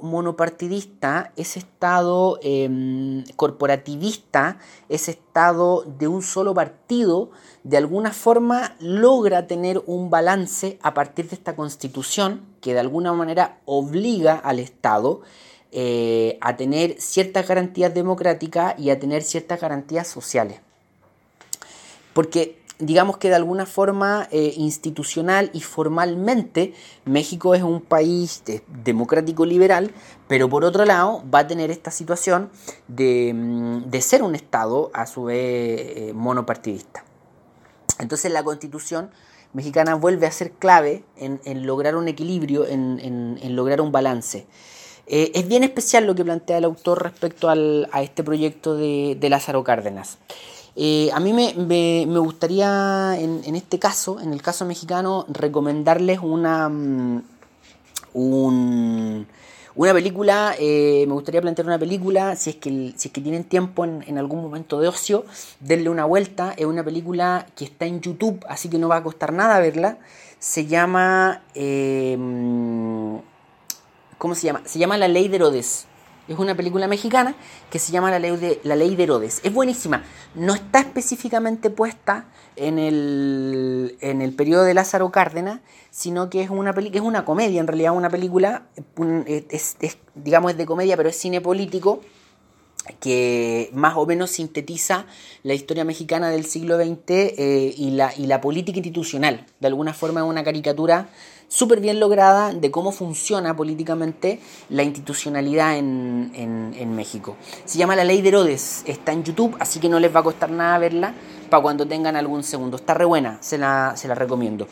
monopartidista, ese Estado em, corporativista, ese Estado de un solo partido, de alguna forma logra tener un balance a partir de esta constitución que de alguna manera obliga al Estado eh, a tener ciertas garantías democráticas y a tener ciertas garantías sociales. Porque digamos que de alguna forma eh, institucional y formalmente México es un país democrático liberal, pero por otro lado va a tener esta situación de, mm, ser un Estado a su vez eh, monopartidista. Entonces la constitución mexicana vuelve a ser clave en, lograr un equilibrio, en, lograr un balance. Eh, es bien especial lo que plantea el autor respecto a este proyecto de, de Lázaro Cárdenas. Eh, a mí me, gustaría, en, este caso, en el caso mexicano, recomendarles una, mm, una película, eh, me gustaría plantear una película, si es que, si es que tienen tiempo en, algún momento de ocio, denle una vuelta, es una película que está en YouTube, así que no va a costar nada verla, se llama... Eh, mm, ¿Cómo se llama? Se llama La Ley de Herodes. Es una película mexicana que se llama La Ley de, la ley de Herodes. Es buenísima. No está específicamente puesta en el, en el periodo de Lázaro Cárdenas, sino que es una, es una comedia, en realidad una película, es, digamos es de comedia, pero es cine político, que más o menos sintetiza la historia mexicana del siglo XX eh, y, la, y la política institucional. De alguna forma es una caricatura súper bien lograda de cómo funciona políticamente la institucionalidad en, en, México. Se llama La Ley de Herodes, está en YouTube, así que no les va a costar nada verla para cuando tengan algún segundo. Está re buena, se la, se la recomiendo.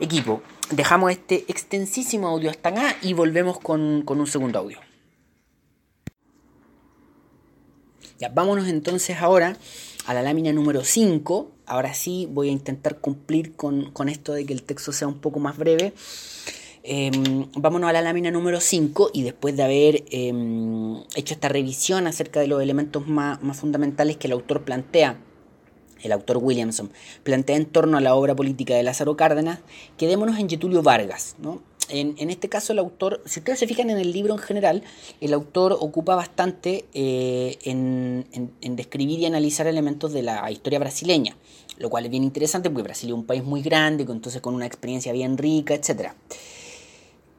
Equipo, dejamos este extensísimo audio hasta acá y volvemos con, con un segundo audio. Ya, vámonos entonces ahora a la lámina número 5. Ahora sí voy a intentar cumplir con, esto de que el texto sea un poco más breve. Em, vámonos a la lámina número 5 y después de haber em, hecho esta revisión acerca de los elementos más, fundamentales que el autor plantea, el autor Williamson, plantea en torno a la obra política de Lázaro Cárdenas, quedémonos en Getulio Vargas. ¿no? En, este caso el autor, si ustedes se fijan en el libro en general, el autor ocupa bastante eh, en, describir y analizar elementos de la historia brasileña, lo cual es bien interesante porque Brasil es un país muy grande, entonces con una experiencia bien rica, etc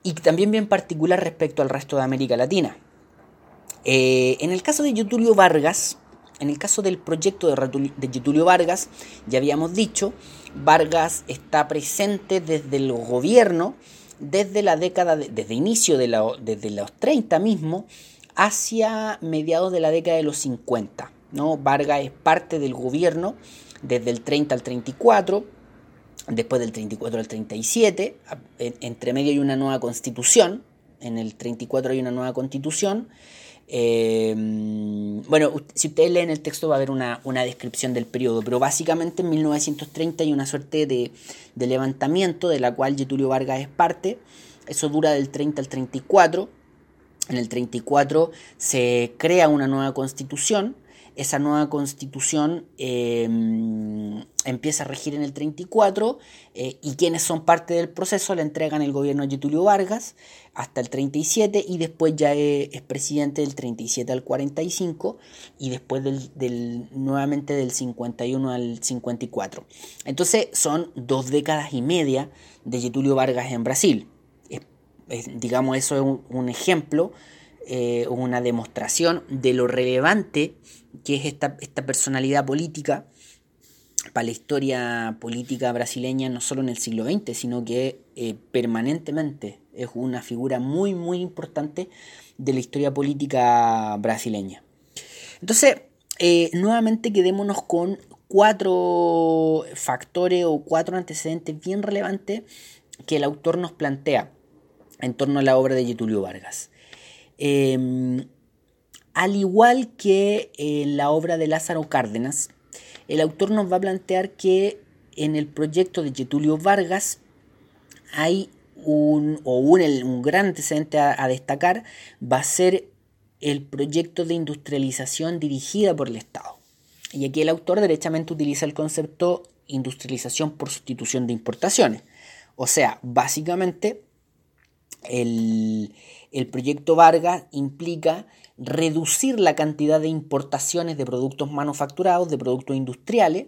y también bien particular respecto al resto de América Latina. Eh, en el caso de Getulio Vargas, en el caso del proyecto de Getulio Vargas, ya habíamos dicho, Vargas está presente desde el gobierno, desde la década, desde inicio de la, desde los 30 mismo, hacia mediados de la década de los 50. ¿no? Vargas es parte del gobierno desde el 30 al 34, después del 34 al 37, entre medio hay una nueva constitución, en el 34 hay una nueva constitución. Em, bueno, si ustedes leen el texto va a haber una, descripción del periodo, pero básicamente en 1930 hay una suerte de, de levantamiento de la cual Getulio Vargas es parte. Eso dura del 30 al 34. En el 34 se crea una nueva constitución esa nueva constitución em, empieza a regir en el 34 eh, y quienes son parte del proceso le entregan el gobierno a Getulio Vargas hasta el 37 y después ya es, presidente del 37 al 45 y después del, nuevamente del 51 al 54. Entonces son dos décadas y media de Getulio Vargas en Brasil. digamos, eso es un, ejemplo, eh, una demostración de lo relevante que es esta, esta personalidad política para la historia política brasileña, no solo en el siglo XX, sino que eh, permanentemente es una figura muy, muy importante de la historia política brasileña. Entonces, eh, nuevamente quedémonos con cuatro factores o cuatro antecedentes bien relevantes que el autor nos plantea en torno a la obra de Getulio Vargas. Em, al igual que en la obra de Lázaro Cárdenas, el autor nos va a plantear que en el proyecto de Getulio Vargas hay un, o un, gran antecedente a, destacar, va a ser el proyecto de industrialización dirigida por el Estado. Y aquí el autor derechamente utiliza el concepto industrialización por sustitución de importaciones. O sea, básicamente el, el proyecto Vargas implica reducir la cantidad de importaciones de productos manufacturados, de productos industriales,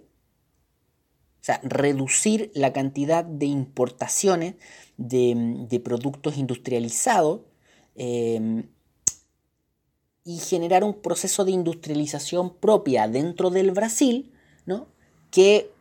o sea, reducir la cantidad de importaciones de, productos industrializados eh, y generar un proceso de industrialización propia dentro del Brasil, ¿no? que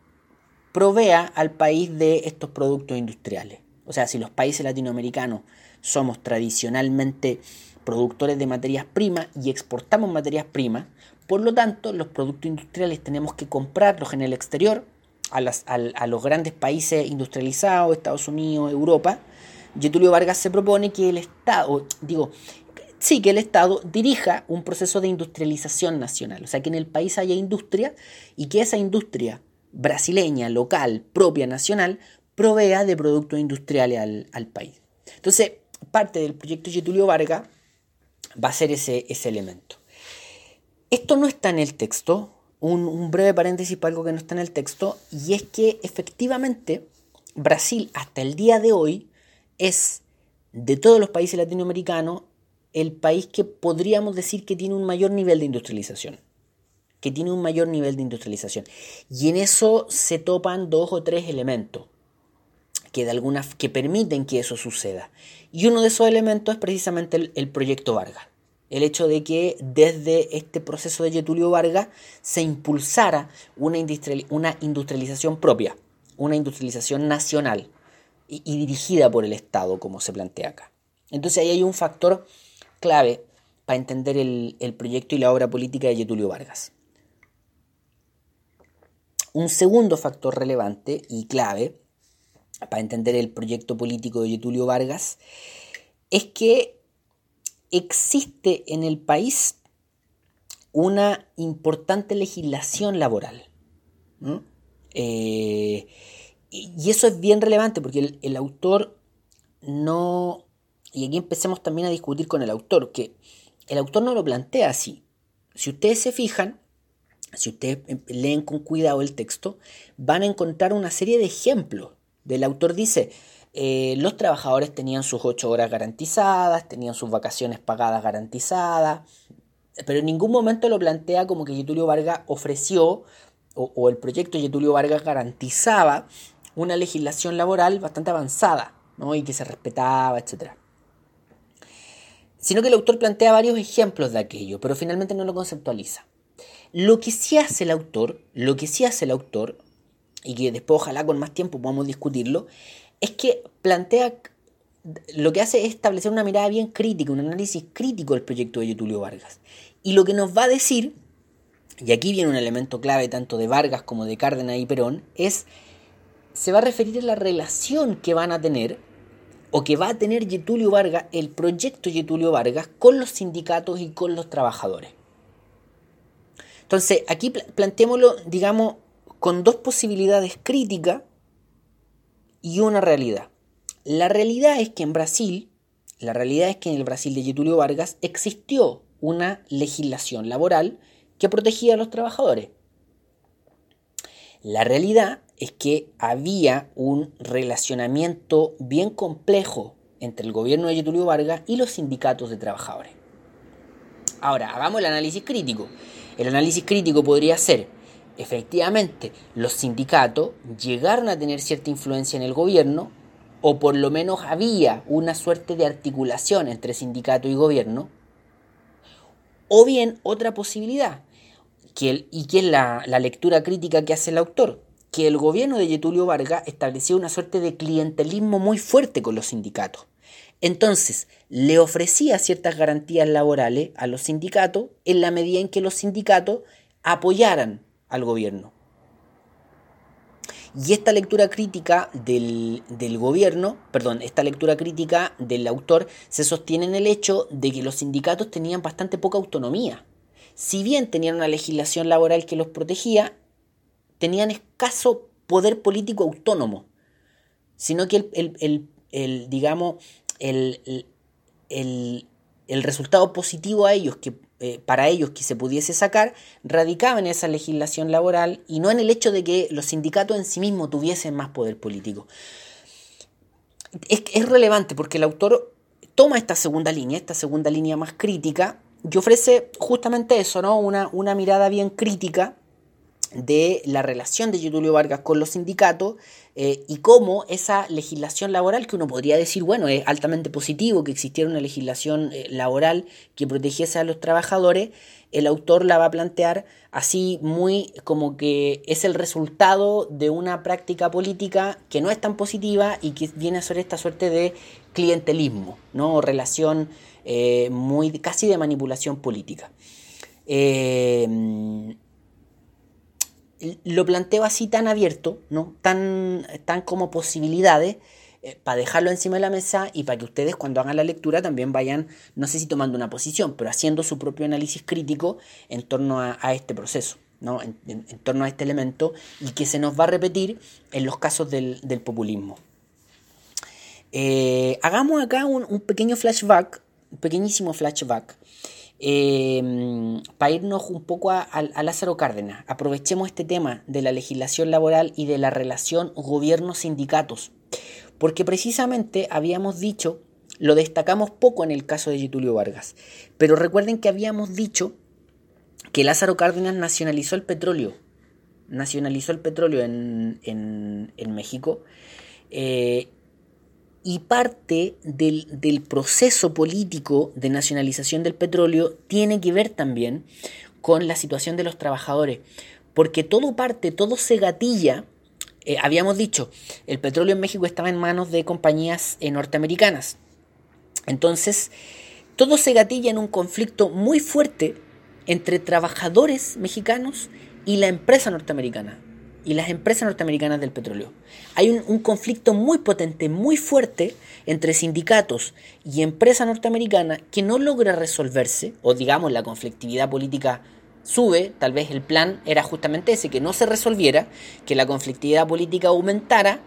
provea al país de estos productos industriales. O sea, si los países latinoamericanos somos tradicionalmente productores de materias primas y exportamos materias primas. Por lo tanto, los productos industriales tenemos que comprarlos en el exterior, a, los grandes países industrializados, Estados Unidos, Europa. Getulio Vargas se propone que el Estado, digo, sí, que el Estado dirija un proceso de industrialización nacional, o sea, que en el país haya industria y que esa industria brasileña, local, propia, nacional, provea de productos industriales al, al país. Entonces, parte del proyecto Getulio Vargas va a ser ese, ese elemento. Esto no está en el texto, un, breve paréntesis para algo que no está en el texto, y es que efectivamente Brasil hasta el día de hoy es, de todos los países latinoamericanos, el país que podríamos decir que tiene un mayor nivel de industrialización. Que tiene un mayor nivel de industrialización. Y en eso se topan dos o tres elementos que, de alguna, que permiten que eso suceda. Y uno de esos elementos es precisamente el, proyecto Vargas. El hecho de que desde este proceso de Getulio Vargas se impulsara una, industrialización propia, una industrialización nacional y, dirigida por el Estado, como se plantea acá. Entonces ahí hay un factor clave para entender el, el proyecto y la obra política de Getulio Vargas. Un segundo factor relevante y clave para entender el proyecto político de Getulio Vargas, es que existe en el país una importante legislación laboral. Eh, y eso es bien relevante porque el, autor no... Y aquí empecemos también a discutir con el autor, que el autor no lo plantea así. Si ustedes se fijan, si ustedes leen con cuidado el texto, van a encontrar una serie de ejemplos. Del autor dice, eh, los trabajadores tenían sus ocho horas garantizadas, tenían sus vacaciones pagadas garantizadas, pero en ningún momento lo plantea como que Getulio Vargas ofreció o, el proyecto Getulio Vargas garantizaba una legislación laboral bastante avanzada y que se respetaba, etc. Sino que el autor plantea varios ejemplos de aquello, pero finalmente no lo conceptualiza. Lo que sí hace el autor, lo que sí hace el autor, y que después ojalá con más tiempo podamos discutirlo, es que plantea, lo que hace es establecer una mirada bien crítica, un análisis crítico del proyecto de Getulio Vargas. Y lo que nos va a decir, y aquí viene un elemento clave tanto de Vargas como de Cárdenas y Perón, es, se va a referir a la relación que van a tener o que va a tener Getulio Vargas, el proyecto Getulio Vargas, con los sindicatos y con los trabajadores. Entonces, aquí planteémoslo, digamos, con dos posibilidades críticas y una realidad. La realidad es que en Brasil, la realidad es que en el Brasil de Getulio Vargas existió una legislación laboral que protegía a los trabajadores. La realidad es que había un relacionamiento bien complejo entre el gobierno de Getulio Vargas y los sindicatos de trabajadores. Ahora, hagamos el análisis crítico. El análisis crítico podría ser, efectivamente, los sindicatos llegaron a tener cierta influencia en el gobierno, o por lo menos había una suerte de articulación entre sindicato y gobierno, o bien otra posibilidad, y que es la, lectura crítica que hace el autor, que el gobierno de Getulio Vargas estableció una suerte de clientelismo muy fuerte con los sindicatos. Entonces, le ofrecía ciertas garantías laborales a los sindicatos en la medida en que los sindicatos apoyaran al gobierno. Y esta lectura crítica del, del, gobierno, perdón, esta lectura crítica del autor se sostiene en el hecho de que los sindicatos tenían bastante poca autonomía si bien tenían una legislación laboral que los protegía, tenían escaso poder político autónomo, sino que el, digamos, el, resultado positivo a ellos, que, eh, para ellos que se pudiese sacar, radicaba en esa legislación laboral y no en el hecho de que los sindicatos en sí mismos tuviesen más poder político. Es, es relevante porque el autor toma esta segunda línea, esta segunda línea más crítica, y ofrece justamente eso, ¿no? Una, una mirada bien crítica de la relación de Getulio Vargas con los sindicatos eh, y cómo esa legislación laboral, que uno podría decir, bueno, es altamente positivo que existiera una legislación eh, laboral que protegiese a los trabajadores, el autor la va a plantear así muy como que es el resultado de una práctica política que no es tan positiva y que viene a ser esta suerte de clientelismo, ¿no? relación eh, muy, casi de manipulación política. Eh, lo planteo así tan abierto, ¿no? tan, tan como posibilidades, eh, para dejarlo encima de la mesa y para que ustedes cuando hagan la lectura también vayan, no sé si tomando una posición, pero haciendo su propio análisis crítico en torno a, este proceso. ¿no? En, torno a este elemento y que se nos va a repetir en los casos del, populismo. hagamos acá un, pequeño flashback pequeñísimo flashback eh, para irnos un poco a, Lázaro Cárdenas. Aprovechemos este tema de la legislación laboral y de la relación gobierno-sindicatos, porque precisamente habíamos dicho, lo destacamos poco en el caso de Getulio Vargas, pero recuerden que habíamos dicho que Lázaro Cárdenas nacionalizó el petróleo, nacionalizó el petróleo en, en, México, eh, y parte del, proceso político de nacionalización del petróleo tiene que ver también con la situación de los trabajadores, porque todo parte, todo se gatilla. Eh, habíamos dicho, el petróleo en México estaba en manos de compañías eh, norteamericanas. Entonces, todo se gatilla en un conflicto muy fuerte entre trabajadores mexicanos y la empresa norteamericana y las empresas norteamericanas del petróleo. Hay un, conflicto muy potente, muy fuerte entre sindicatos y empresa norteamericana que no logra resolverse, o digamos la conflictividad política sube, tal vez el plan era justamente ese, que no se resolviera, que la conflictividad política aumentara,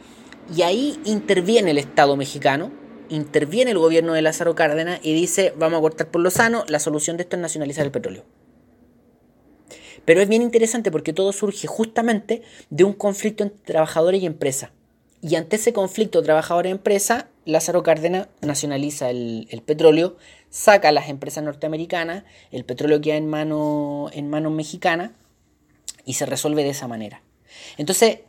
y ahí interviene el Estado mexicano interviene el gobierno de Lázaro Cárdenas y dice, vamos a cortar por lo sano, la solución de esto es nacionalizar el petróleo. Pero es bien interesante porque todo surge justamente de un conflicto entre trabajadores y empresa. Y ante ese conflicto trabajador-empresa, Lázaro Cárdenas nacionaliza el, petróleo, saca a las empresas norteamericanas, el petróleo queda en, mano, en manos mexicanas y se resuelve de esa manera. Entonces,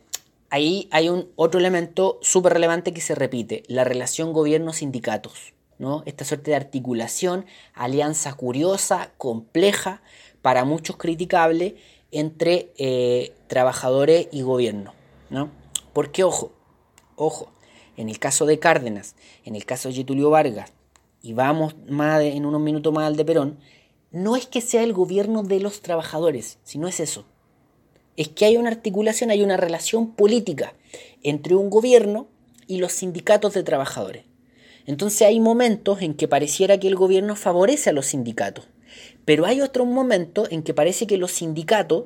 ahí hay un otro elemento súper relevante que se repite, la relación gobierno-sindicatos. ¿no? Esta suerte de articulación, alianza curiosa, compleja, para muchos criticable, entre eh, trabajadores y gobierno. ¿no? Porque, ojo, Ojo, en el caso de Cárdenas, en el caso de Getulio Vargas, y vamos más en unos minutos más al de Perón, no es que sea el gobierno de los trabajadores, sino es eso. Es que hay una articulación, hay una relación política entre un gobierno y los sindicatos de trabajadores. Entonces hay momentos en que pareciera que el gobierno favorece a los sindicatos, pero hay otros momentos en que parece que los sindicatos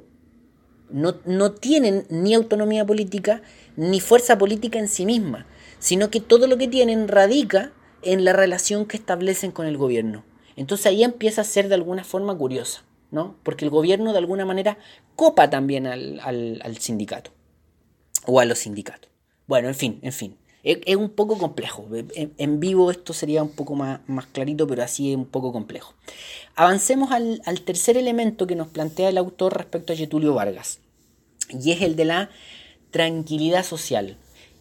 no, no tienen ni autonomía política ni fuerza política en sí misma, sino que todo lo que tienen radica en la relación que establecen con el gobierno. Entonces ahí empieza a ser de alguna forma curiosa, ¿no? Porque el gobierno de alguna manera copa también al, sindicato o a los sindicatos. Bueno, en fin, en fin. Es, un poco complejo. En, vivo esto sería un poco más, más, clarito, pero así es un poco complejo. Avancemos al, al tercer elemento que nos plantea el autor respecto a Getulio Vargas. Y es el de la tranquilidad social.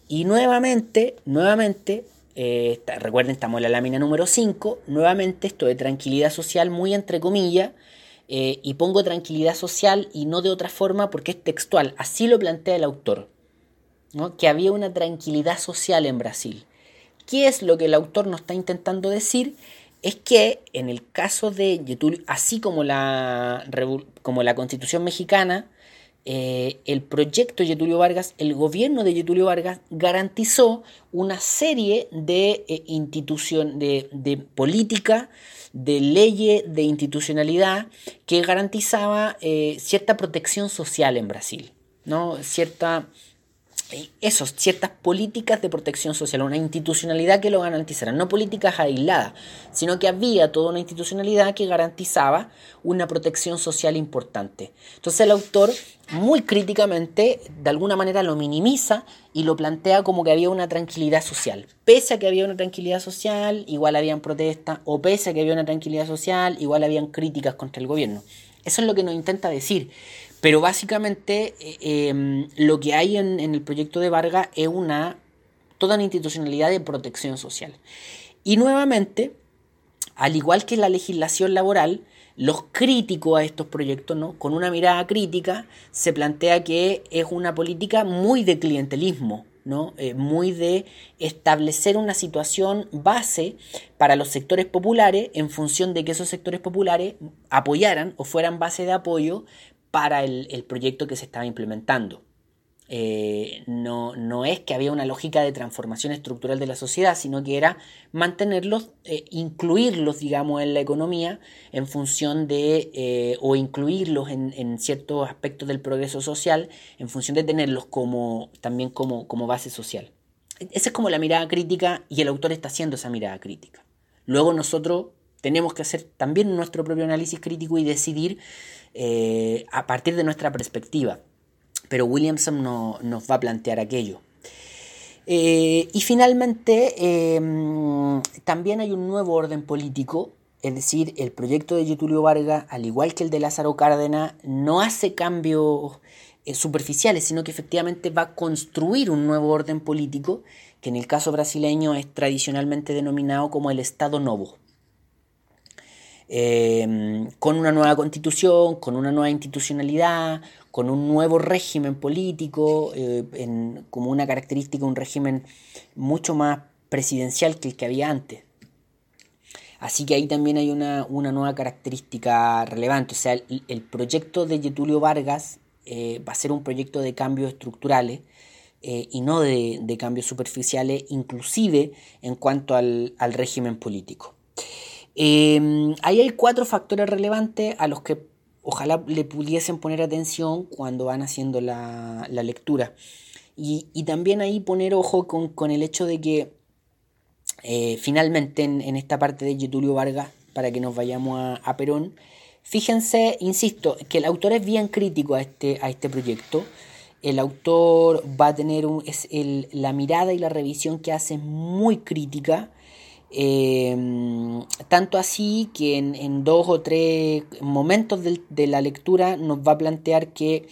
Y nuevamente, nuevamente, eh, recuerden, estamos en la lámina número 5, nuevamente esto de tranquilidad social muy entre comillas, eh, y pongo tranquilidad social y no de otra forma porque es textual, así lo plantea el autor, que había una tranquilidad social en Brasil. ¿Qué es lo que el autor nos está intentando decir? Es que en el caso de Getulio, así como la, como la constitución mexicana, eh, el proyecto Getulio Vargas, el gobierno de Getulio Vargas garantizó una serie de eh, institución, de, de, política, de leyes, de institucionalidad que garantizaba eh, cierta protección social en Brasil, ¿no? cierta eso, ciertas políticas de protección social, una institucionalidad que lo garantizara, no políticas aisladas, sino que había toda una institucionalidad que garantizaba una protección social importante. Entonces el autor muy críticamente, de alguna manera lo minimiza y lo plantea como que había una tranquilidad social. Pese a que había una tranquilidad social, igual habían protestas, o pese a que había una tranquilidad social, igual habían críticas contra el gobierno. Eso es lo que nos intenta decir. Pero básicamente eh, em, lo que hay en, el proyecto de Vargas es una toda una institucionalidad de protección social. Y nuevamente, al igual que la legislación laboral, los críticos a estos proyectos, ¿no? con una mirada crítica, se plantea que es una política muy de clientelismo, ¿no? Eh, muy de establecer una situación base para los sectores populares en función de que esos sectores populares apoyaran o fueran base de apoyo para el, proyecto que se estaba implementando. Eh, no, no, es que había una lógica de transformación estructural de la sociedad, sino que era mantenerlos, eh, incluirlos, digamos, en la economía en función de, eh, o incluirlos en, ciertos aspectos del progreso social, en función de tenerlos como, también como, como base social. Esa es como la mirada crítica y el autor está haciendo esa mirada crítica. Luego nosotros tenemos que hacer también nuestro propio análisis crítico y decidir eh, a partir de nuestra perspectiva. Pero Williamson no, nos va a plantear aquello. Eh, y finalmente, em, también hay un nuevo orden político, es decir, el proyecto de Getulio Vargas, al igual que el de Lázaro Cárdenas, no hace cambios eh, superficiales, sino que efectivamente va a construir un nuevo orden político, que en el caso brasileño es tradicionalmente denominado como el Estado Novo. Em, con una nueva constitución, con una nueva institucionalidad, con un nuevo régimen político, eh, como una característica, un régimen mucho más presidencial que el que había antes. Así que ahí también hay una, nueva característica relevante. O sea, el, proyecto de Getulio Vargas eh, va a ser un proyecto de cambios estructurales eh, y no de, cambios superficiales, inclusive en cuanto al régimen político. Em, ahí hay cuatro factores relevantes a los que ojalá le pudiesen poner atención cuando van haciendo la, lectura. Y, también ahí poner ojo con, el hecho de que eh, finalmente en, esta parte de Getulio Vargas, para que nos vayamos a, Perón, fíjense, insisto, que el autor es bien crítico a este, a este proyecto. El autor va a tener un, es la mirada y la revisión que hace muy crítica. Em, tanto así que en, dos o tres momentos de la lectura nos va a plantear que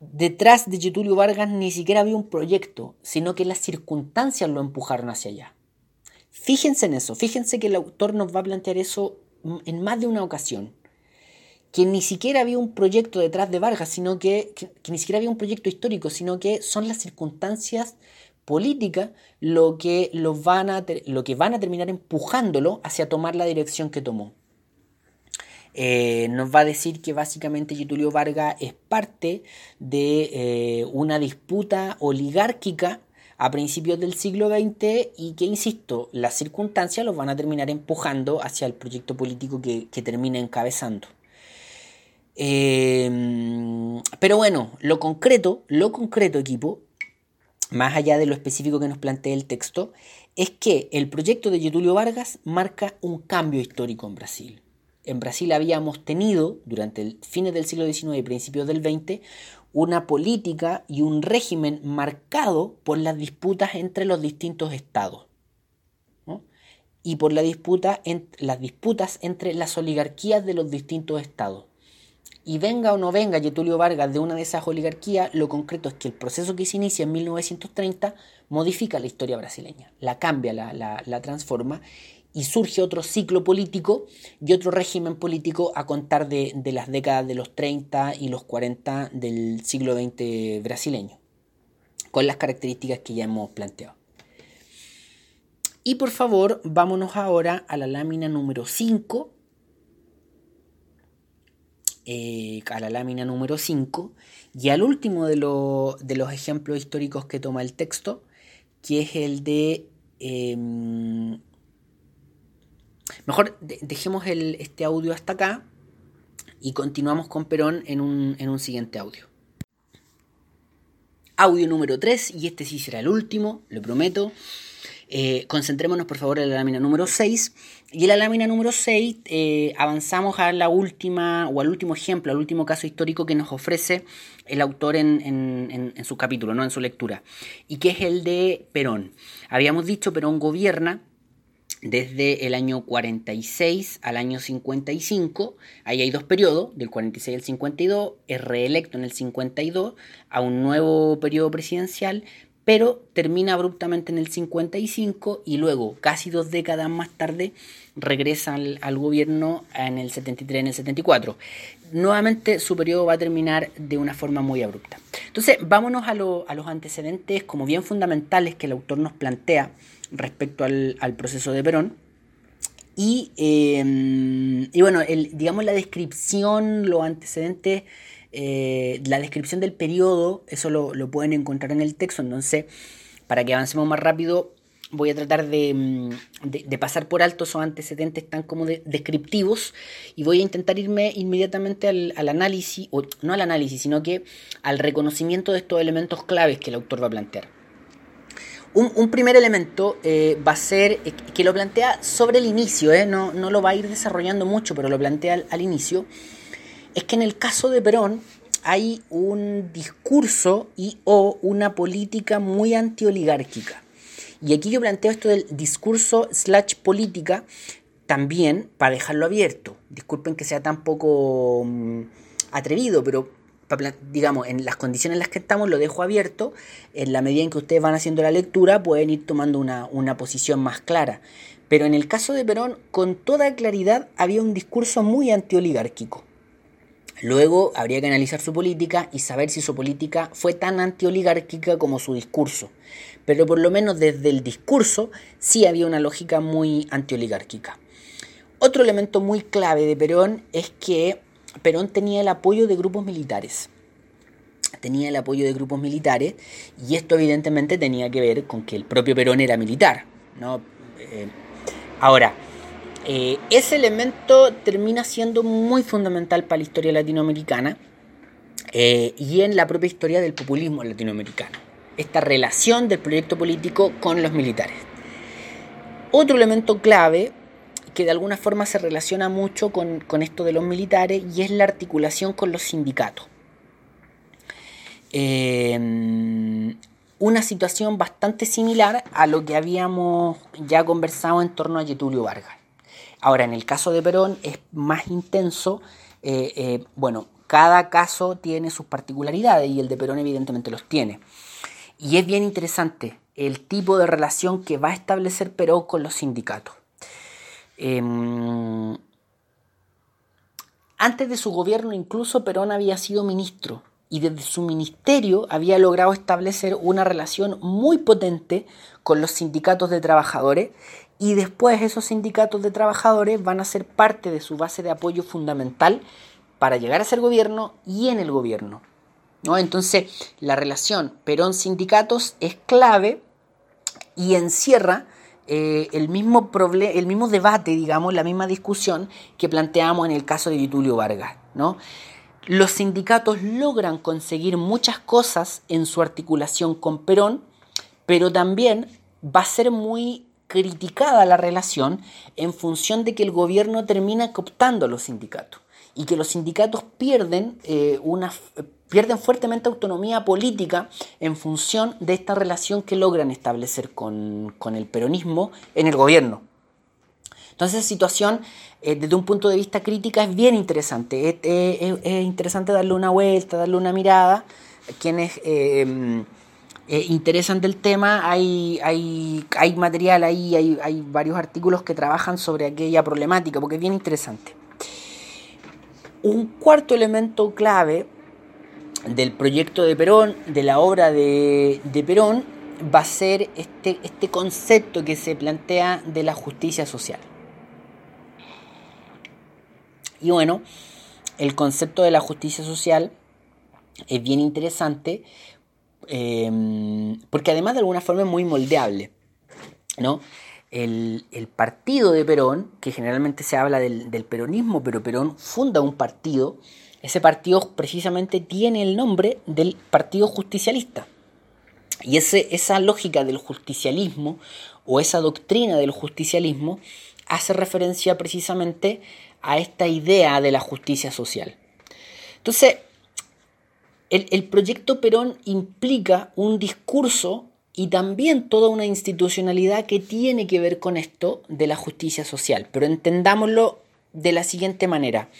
detrás de Getulio Vargas ni siquiera había un proyecto, sino que las circunstancias lo empujaron hacia allá. Fíjense en eso, fíjense que el autor nos va a plantear eso en más de una ocasión. Que ni siquiera había un proyecto detrás de Vargas, sino que, ni siquiera había un proyecto histórico, sino que son las circunstancias políticas lo que, van a, lo que van a terminar empujándolo hacia tomar la dirección que tomó. Eh, nos va a decir que básicamente Getulio Vargas es parte de eh, una disputa oligárquica a principios del siglo XX y que, insisto, las circunstancias los van a terminar empujando hacia el proyecto político que, termina encabezando. Em, pero bueno, lo concreto, lo concreto equipo, más allá de lo específico que nos plantea el texto, es que el proyecto de Getulio Vargas marca un cambio histórico en Brasil en Brasil habíamos tenido, durante el fines del siglo XIX y principios del XX, una política y un régimen marcado por las disputas entre los distintos estados y por disputa en, las disputas entre las oligarquías de los distintos estados. Y venga o no venga Getulio Vargas de una de esas oligarquías, lo concreto es que el proceso que se inicia en 1930 modifica la historia brasileña, la cambia, la, transforma y surge otro ciclo político y otro régimen político a contar de, las décadas de los 30 y los 40 del siglo XX brasileño, con las características que ya hemos planteado. Y por favor, vámonos ahora a la lámina número 5. Eh, a la lámina número 5 y al último de, de, los ejemplos históricos que toma el texto, que es el de em, Mejor dejemos este audio hasta acá y continuamos con Perón en un, siguiente audio. Audio número 3, y este sí será el último, lo prometo. Eh, concentrémonos por favor en la lámina número 6. Y en la lámina número 6 eh, avanzamos a la última, o al último ejemplo, al último caso histórico que nos ofrece el autor en, en, su capítulo, no en su lectura, y que es el de Perón. Habíamos dicho, Perón gobierna desde el año 46 al año 55, ahí hay dos periodos, del 46 al 52, es reelecto en el 52 a un nuevo periodo presidencial, pero termina abruptamente en el 55 y luego, casi dos décadas más tarde, regresa al, gobierno en el 73, en el 74. Nuevamente su periodo va a terminar de una forma muy abrupta. Entonces, vámonos a, a los antecedentes como bien fundamentales que el autor nos plantea respecto al, proceso de Perón. Y, em, y bueno, digamos la descripción, los antecedentes, eh, la descripción del periodo, eso lo, pueden encontrar en el texto. Entonces, para que avancemos más rápido, voy a tratar de, mm, pasar por alto esos antecedentes tan como descriptivos y voy a intentar irme inmediatamente al, al, análisis, o no al análisis, sino que al reconocimiento de estos elementos claves que el autor va a plantear. Un, primer elemento eh, va a ser eh, que lo plantea sobre el inicio, eh, no, lo va a ir desarrollando mucho, pero lo plantea al, inicio, es que en el caso de Perón hay un discurso y o una política muy antioligárquica. Y aquí yo planteo esto del discurso slash política también para dejarlo abierto. Disculpen que sea tan poco mm, atrevido, pero digamos, en las condiciones en las que estamos, lo dejo abierto. En la medida en que ustedes van haciendo la lectura, pueden ir tomando una, una posición más clara. Pero en el caso de Perón, con toda claridad, había un discurso muy antioligárquico. Luego habría que analizar su política y saber si su política fue tan antioligárquica como su discurso. Pero por lo menos desde el discurso sí había una lógica muy antioligárquica. Otro elemento muy clave de Perón es que Perón tenía el apoyo de grupos militares. Tenía el apoyo de grupos militares y esto evidentemente tenía que ver con que el propio Perón era militar. ¿no? Eh, ahora, eh, ese elemento termina siendo muy fundamental para la historia latinoamericana eh, y en la propia historia del populismo latinoamericano. Esta relación del proyecto político con los militares. otro elemento clave que de alguna forma se relaciona mucho con, esto de los militares y es la articulación con los sindicatos. Em, una situación bastante similar a lo que habíamos ya conversado en torno a Getulio Vargas. Ahora, en el caso de Perón es más intenso. Eh, eh, bueno, cada caso tiene sus particularidades y el de Perón evidentemente los tiene. Y es bien interesante el tipo de relación que va a establecer Perón con los sindicatos. Em, antes de su gobierno incluso Perón había sido ministro y desde su ministerio había logrado establecer una relación muy potente con los sindicatos de trabajadores y después esos sindicatos de trabajadores van a ser parte de su base de apoyo fundamental para llegar a ser gobierno y en el gobierno. ¿no? Entonces la relación Perón-sindicatos es clave y encierra eh, el, mismo el mismo debate, digamos, la misma discusión que planteamos en el caso de Vitulio Vargas. ¿no? Los sindicatos logran conseguir muchas cosas en su articulación con Perón, pero también va a ser muy criticada la relación en función de que el gobierno termina cooptando a los sindicatos y que los sindicatos pierden eh, una pierden fuertemente autonomía política en función de esta relación que logran establecer con, el peronismo en el gobierno. Entonces, esa situación, eh, desde un punto de vista crítica, es bien interesante. Es, interesante darle una vuelta, darle una mirada. Quienes eh, eh, interesan del tema, hay, hay, hay material ahí, hay, hay varios artículos que trabajan sobre aquella problemática, porque es bien interesante. Un cuarto elemento clave del proyecto de Perón, de la obra de, Perón, va a ser este, este concepto que se plantea de la justicia social. Y bueno, el concepto de la justicia social es bien interesante em, porque además de alguna forma es muy moldeable. ¿no? El, partido de Perón, que generalmente se habla del, del peronismo, pero Perón funda un partido ese partido precisamente tiene el nombre del Partido Justicialista. Y esa lógica del justicialismo o esa doctrina del justicialismo hace referencia precisamente a esta idea de la justicia social. Entonces, el, proyecto Perón implica un discurso y también toda una institucionalidad que tiene que ver con esto de la justicia social. Pero entendámoslo de la siguiente manera.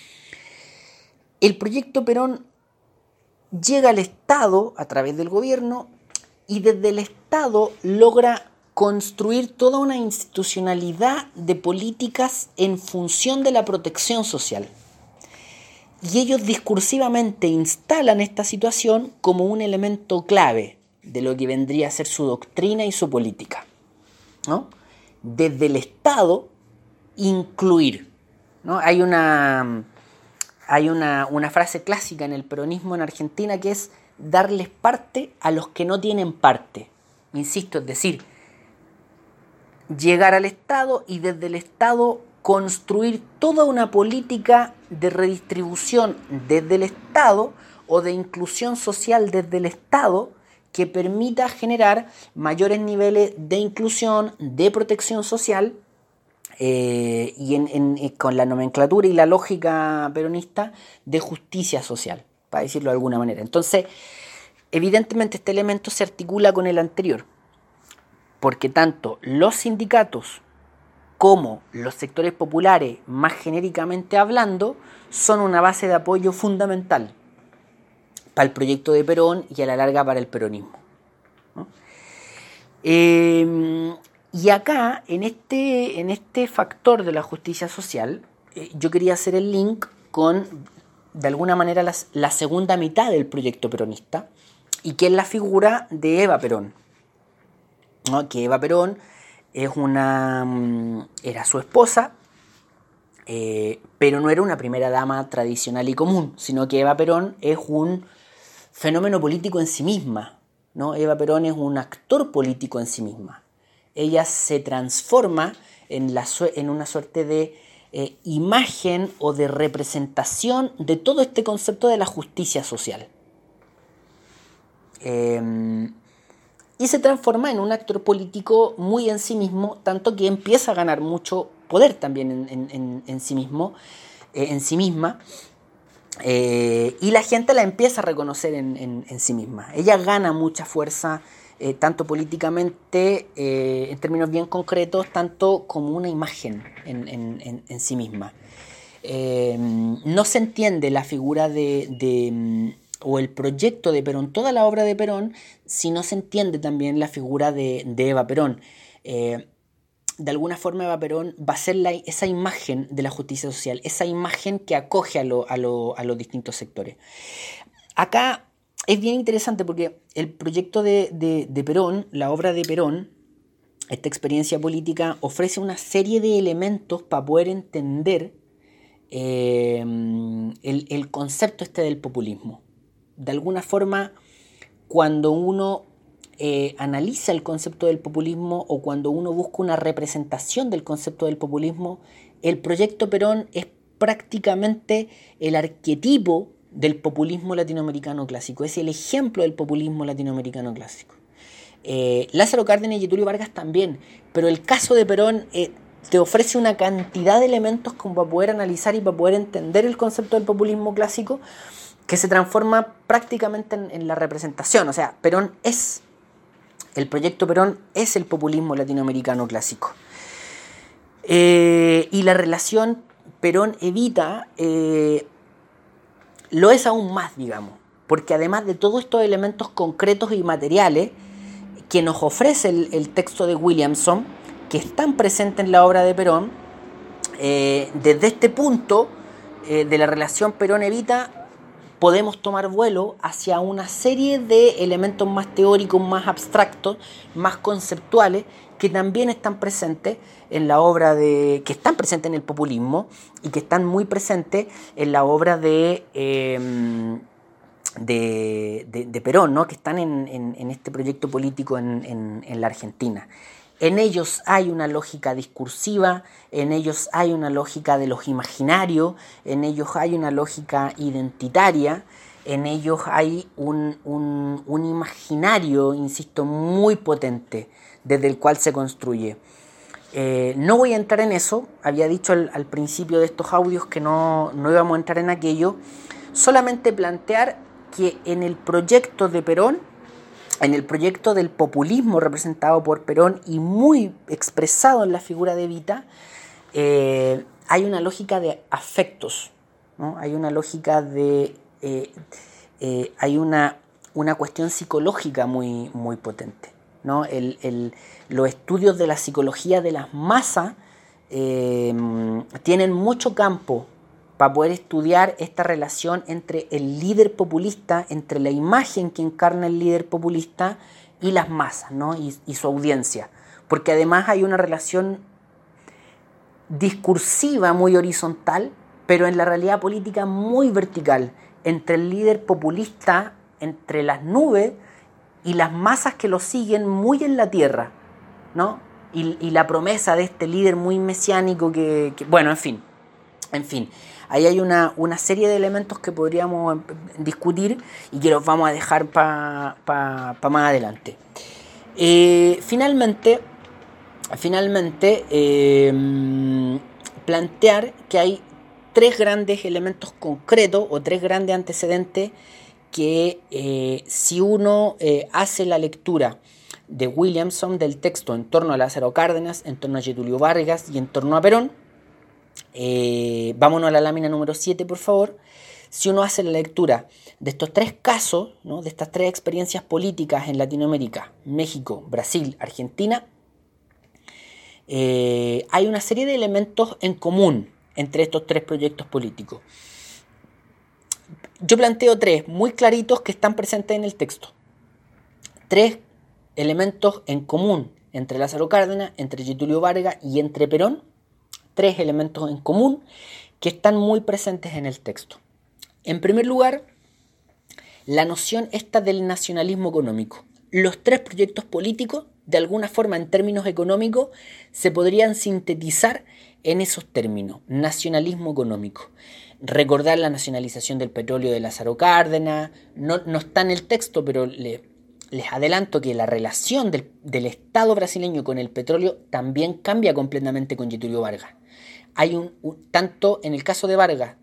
El proyecto Perón llega al Estado a través del gobierno y desde el Estado logra construir toda una institucionalidad de políticas en función de la protección social. Y ellos discursivamente instalan esta situación como un elemento clave de lo que vendría a ser su doctrina y su política. Desde el Estado, incluir. ¿no? Hay una hay una, frase clásica en el peronismo en Argentina que es darles parte a los que no tienen parte. Insisto, es decir, llegar al Estado y desde el Estado construir toda una política de redistribución desde el Estado o de inclusión social desde el Estado que permita generar mayores niveles de inclusión, de protección social eh, y eh, con la nomenclatura y la lógica peronista de justicia social, para decirlo de alguna manera. Entonces, evidentemente este elemento se articula con el anterior, porque tanto los sindicatos como los sectores populares, más genéricamente hablando, son una base de apoyo fundamental para el proyecto de Perón y a la larga para el peronismo. Eh, y acá, en este, en este factor de la justicia social, eh, yo quería hacer el link con, de alguna manera, la segunda mitad del proyecto peronista, y que es la figura de Eva Perón. Que Eva Perón es una, mm, era su esposa, eh, pero no era una primera dama tradicional y común, sino que Eva Perón es un fenómeno político en sí misma. ¿no? Eva Perón es un actor político en sí misma ella se transforma en, una suerte de eh, imagen o de representación de todo este concepto de la justicia social. Em, y se transforma en un actor político muy en sí mismo, tanto que empieza a ganar mucho poder también en, sí mismo, eh, en sí misma, eh, y la gente la empieza a reconocer en, sí misma. Ella gana mucha fuerza, eh, tanto políticamente, en términos bien concretos, tanto como una imagen en, sí misma. no se entiende la figura de o el proyecto de Perón, toda la obra de Perón, si no se entiende también la figura de, Eva Perón. Eh, de alguna forma Eva Perón va a ser esa imagen de la justicia social, esa imagen que acoge a, los distintos sectores. Acá es bien interesante porque el proyecto de, Perón, la obra de Perón, esta experiencia política, ofrece una serie de elementos para poder entender eh, el, el, concepto este del populismo. De alguna forma, cuando uno eh, analiza el concepto del populismo o cuando uno busca una representación del concepto del populismo, el proyecto Perón es prácticamente el arquetipo del populismo latinoamericano clásico, es el ejemplo del populismo latinoamericano clásico. Eh, Lázaro Cárdenas y Getulio Vargas también, pero el caso de Perón eh, te ofrece una cantidad de elementos como para poder analizar y para poder entender el concepto del populismo clásico que se transforma prácticamente en, la representación. O sea, Perón es, el proyecto Perón es el populismo latinoamericano clásico. Eh, y la relación Perón-Evita eh, lo es aún más, digamos, porque además de todos estos elementos concretos y materiales que nos ofrece el, texto de Williamson, que están presentes en la obra de Perón, eh, desde este punto de la relación Perón-Evita podemos tomar vuelo hacia una serie de elementos más teóricos, más abstractos, más conceptuales, que también están presentes en la obra de. que están presentes en el populismo y que están muy presentes en la obra de. Em, de, Perón, ¿no? que están en, este proyecto político en, en la Argentina. En ellos hay una lógica discursiva, en ellos hay una lógica de los imaginarios, en ellos hay una lógica identitaria, en ellos hay un, imaginario, insisto, muy potente desde el cual se construye. Eh, no voy a entrar en eso, había dicho al, principio de estos audios que no, no íbamos a entrar en aquello, solamente plantear que en el proyecto de Perón en el proyecto del populismo representado por Perón y muy expresado en la figura de Evita, eh, hay una lógica de afectos, hay una lógica de... Eh, eh, hay una, una, cuestión psicológica muy, muy potente. ¿No? los estudios de la psicología de las masas tienen mucho campo para poder estudiar esta relación entre el líder populista, entre la imagen que encarna el líder populista y las masas y su audiencia. Porque además hay una relación discursiva muy horizontal, pero en la realidad política muy vertical, entre el líder populista, entre las nubes y las masas que lo siguen muy en la tierra, ¿no? Y, la promesa de este líder muy mesiánico que, bueno, en fin, en fin, ahí hay una, serie de elementos que podríamos em, discutir y que los vamos a dejar para más adelante. Eh, finalmente, finalmente em, plantear que hay tres grandes elementos concretos o tres grandes antecedentes que eh, si uno eh, hace la lectura de Williamson del texto en torno a Lázaro Cárdenas, en torno a Getulio Vargas y en torno a Perón, eh, vámonos a la lámina número 7, por favor. Si uno hace la lectura de estos tres casos, de estas tres experiencias políticas en Latinoamérica, México, Brasil, Argentina, hay una serie de elementos en común entre estos tres proyectos políticos. Yo planteo tres muy claritos que están presentes en el texto. Tres elementos en común entre Lázaro Cárdenas, entre Getulio Vargas y entre Perón tres elementos en común que están muy presentes en el texto. En primer lugar, la noción esta del nacionalismo económico. Los tres proyectos políticos, de alguna forma en términos económicos, se podrían sintetizar en esos términos, nacionalismo económico. Recordar la nacionalización del petróleo de Lázaro Cárdenas, no, no está en el texto, pero le, les adelanto que la relación del, Estado brasileño con el petróleo también cambia completamente con Getulio Vargas. Hay un, tanto en el caso de Vargas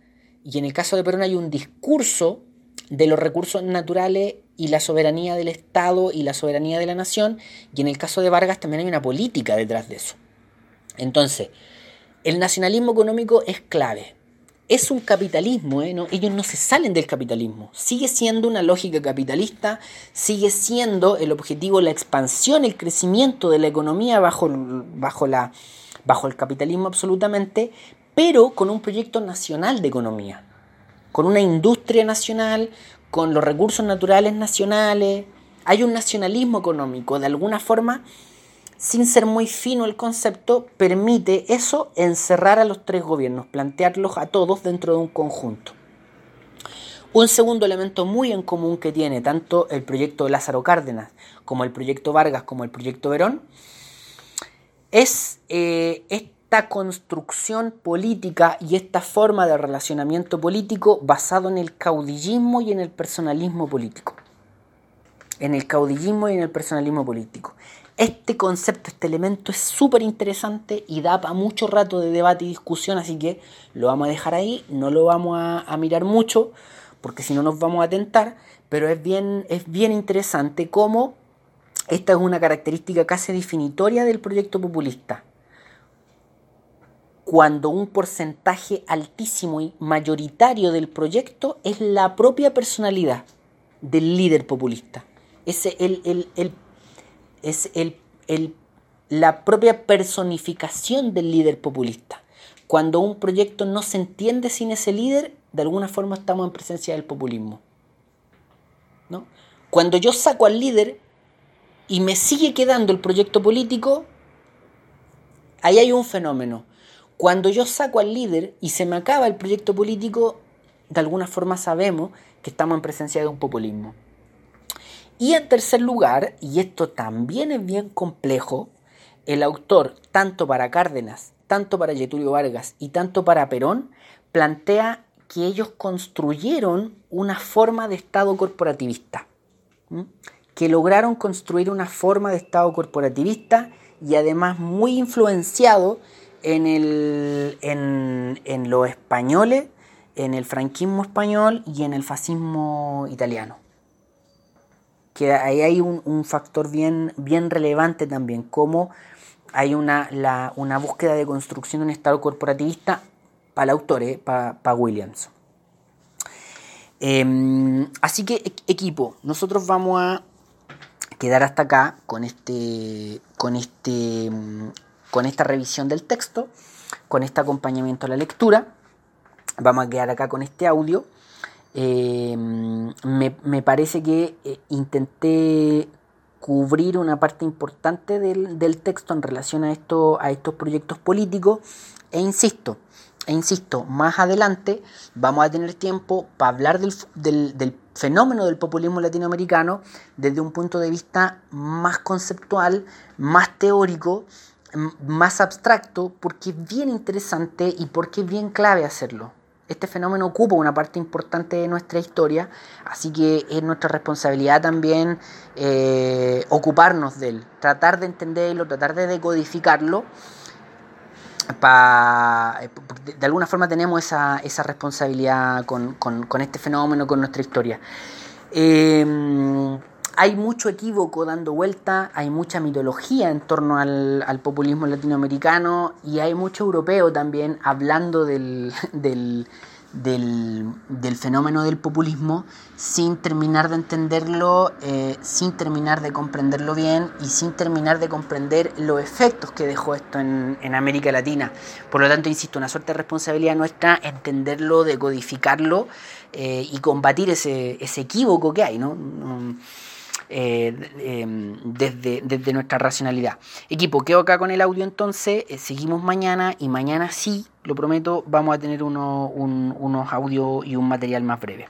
y en el caso de Perón hay un discurso de los recursos naturales y la soberanía del Estado y la soberanía de la nación, y en el caso de Vargas también hay una política detrás de eso. Entonces, el nacionalismo económico es clave. Es un capitalismo, ¿eh? ellos no se salen del capitalismo. Sigue siendo una lógica capitalista, sigue siendo el objetivo la expansión, el crecimiento de la economía bajo, bajo, la, bajo el capitalismo absolutamente, pero con un proyecto nacional de economía, con una industria nacional, con los recursos naturales nacionales. Hay un nacionalismo económico, de alguna forma sin ser muy fino el concepto, permite eso encerrar a los tres gobiernos, plantearlos a todos dentro de un conjunto. Un segundo elemento muy en común que tiene tanto el proyecto de Lázaro Cárdenas como el proyecto Vargas como el proyecto Verón es eh, esta construcción política y esta forma de relacionamiento político basado en el caudillismo y en el personalismo político. En el caudillismo y en el personalismo político. Este concepto, este elemento es súper interesante y da para mucho rato de debate y discusión, así que lo vamos a dejar ahí, no lo vamos a, mirar mucho, porque si no nos vamos a tentar, pero es bien, es bien interesante cómo esta es una característica casi definitoria del proyecto populista. Cuando un porcentaje altísimo y mayoritario del proyecto es la propia personalidad del líder populista. Es el, el, el es el, la propia personificación del líder populista. Cuando un proyecto no se entiende sin ese líder, de alguna forma estamos en presencia del populismo. ¿no? Cuando yo saco al líder y me sigue quedando el proyecto político, ahí hay un fenómeno. Cuando yo saco al líder y se me acaba el proyecto político, de alguna forma sabemos que estamos en presencia de un populismo. Y en tercer lugar, y esto también es bien complejo, el autor, tanto para Cárdenas, tanto para Getulio Vargas y tanto para Perón, plantea que ellos construyeron una forma de Estado corporativista, que lograron construir una forma de Estado corporativista y además muy influenciado en, el, en, en los españoles, en el franquismo español y en el fascismo italiano que ahí hay un, factor bien, bien relevante también, como hay una, una búsqueda de construcción de un Estado corporativista para el autor, eh, para Williams. Em, así que equipo, nosotros vamos a quedar hasta acá con este, con este, con esta revisión del texto, con este acompañamiento a la lectura. Vamos a quedar acá con este audio. Em, me, parece que eh, intenté cubrir una parte importante del, texto en relación a, esto, a estos proyectos políticos e insisto, e insisto, más adelante vamos a tener tiempo para hablar del, del, fenómeno del populismo latinoamericano desde un punto de vista más conceptual, más teórico, más abstracto, porque es bien interesante y porque es bien clave hacerlo este fenómeno ocupa una parte importante de nuestra historia, así que es nuestra responsabilidad también eh, ocuparnos de él, tratar de entenderlo, tratar de decodificarlo. de alguna forma tenemos esa, responsabilidad con, este fenómeno, con nuestra historia. Em, hay mucho equívoco dando vuelta, hay mucha mitología en torno al, populismo latinoamericano y hay mucho europeo también hablando del, del, fenómeno del populismo sin terminar de entenderlo, eh, sin terminar de comprenderlo bien y sin terminar de comprender los efectos que dejó esto en, América Latina. Por lo tanto, insisto, una suerte de responsabilidad nuestra entenderlo, decodificarlo eh, y combatir ese, ese equívoco que hay. ¿no? Eh, em, desde, nuestra racionalidad. Equipo, quedo acá con el audio entonces, eh, seguimos mañana y mañana sí, lo prometo, vamos a tener unos audios y un material más breve.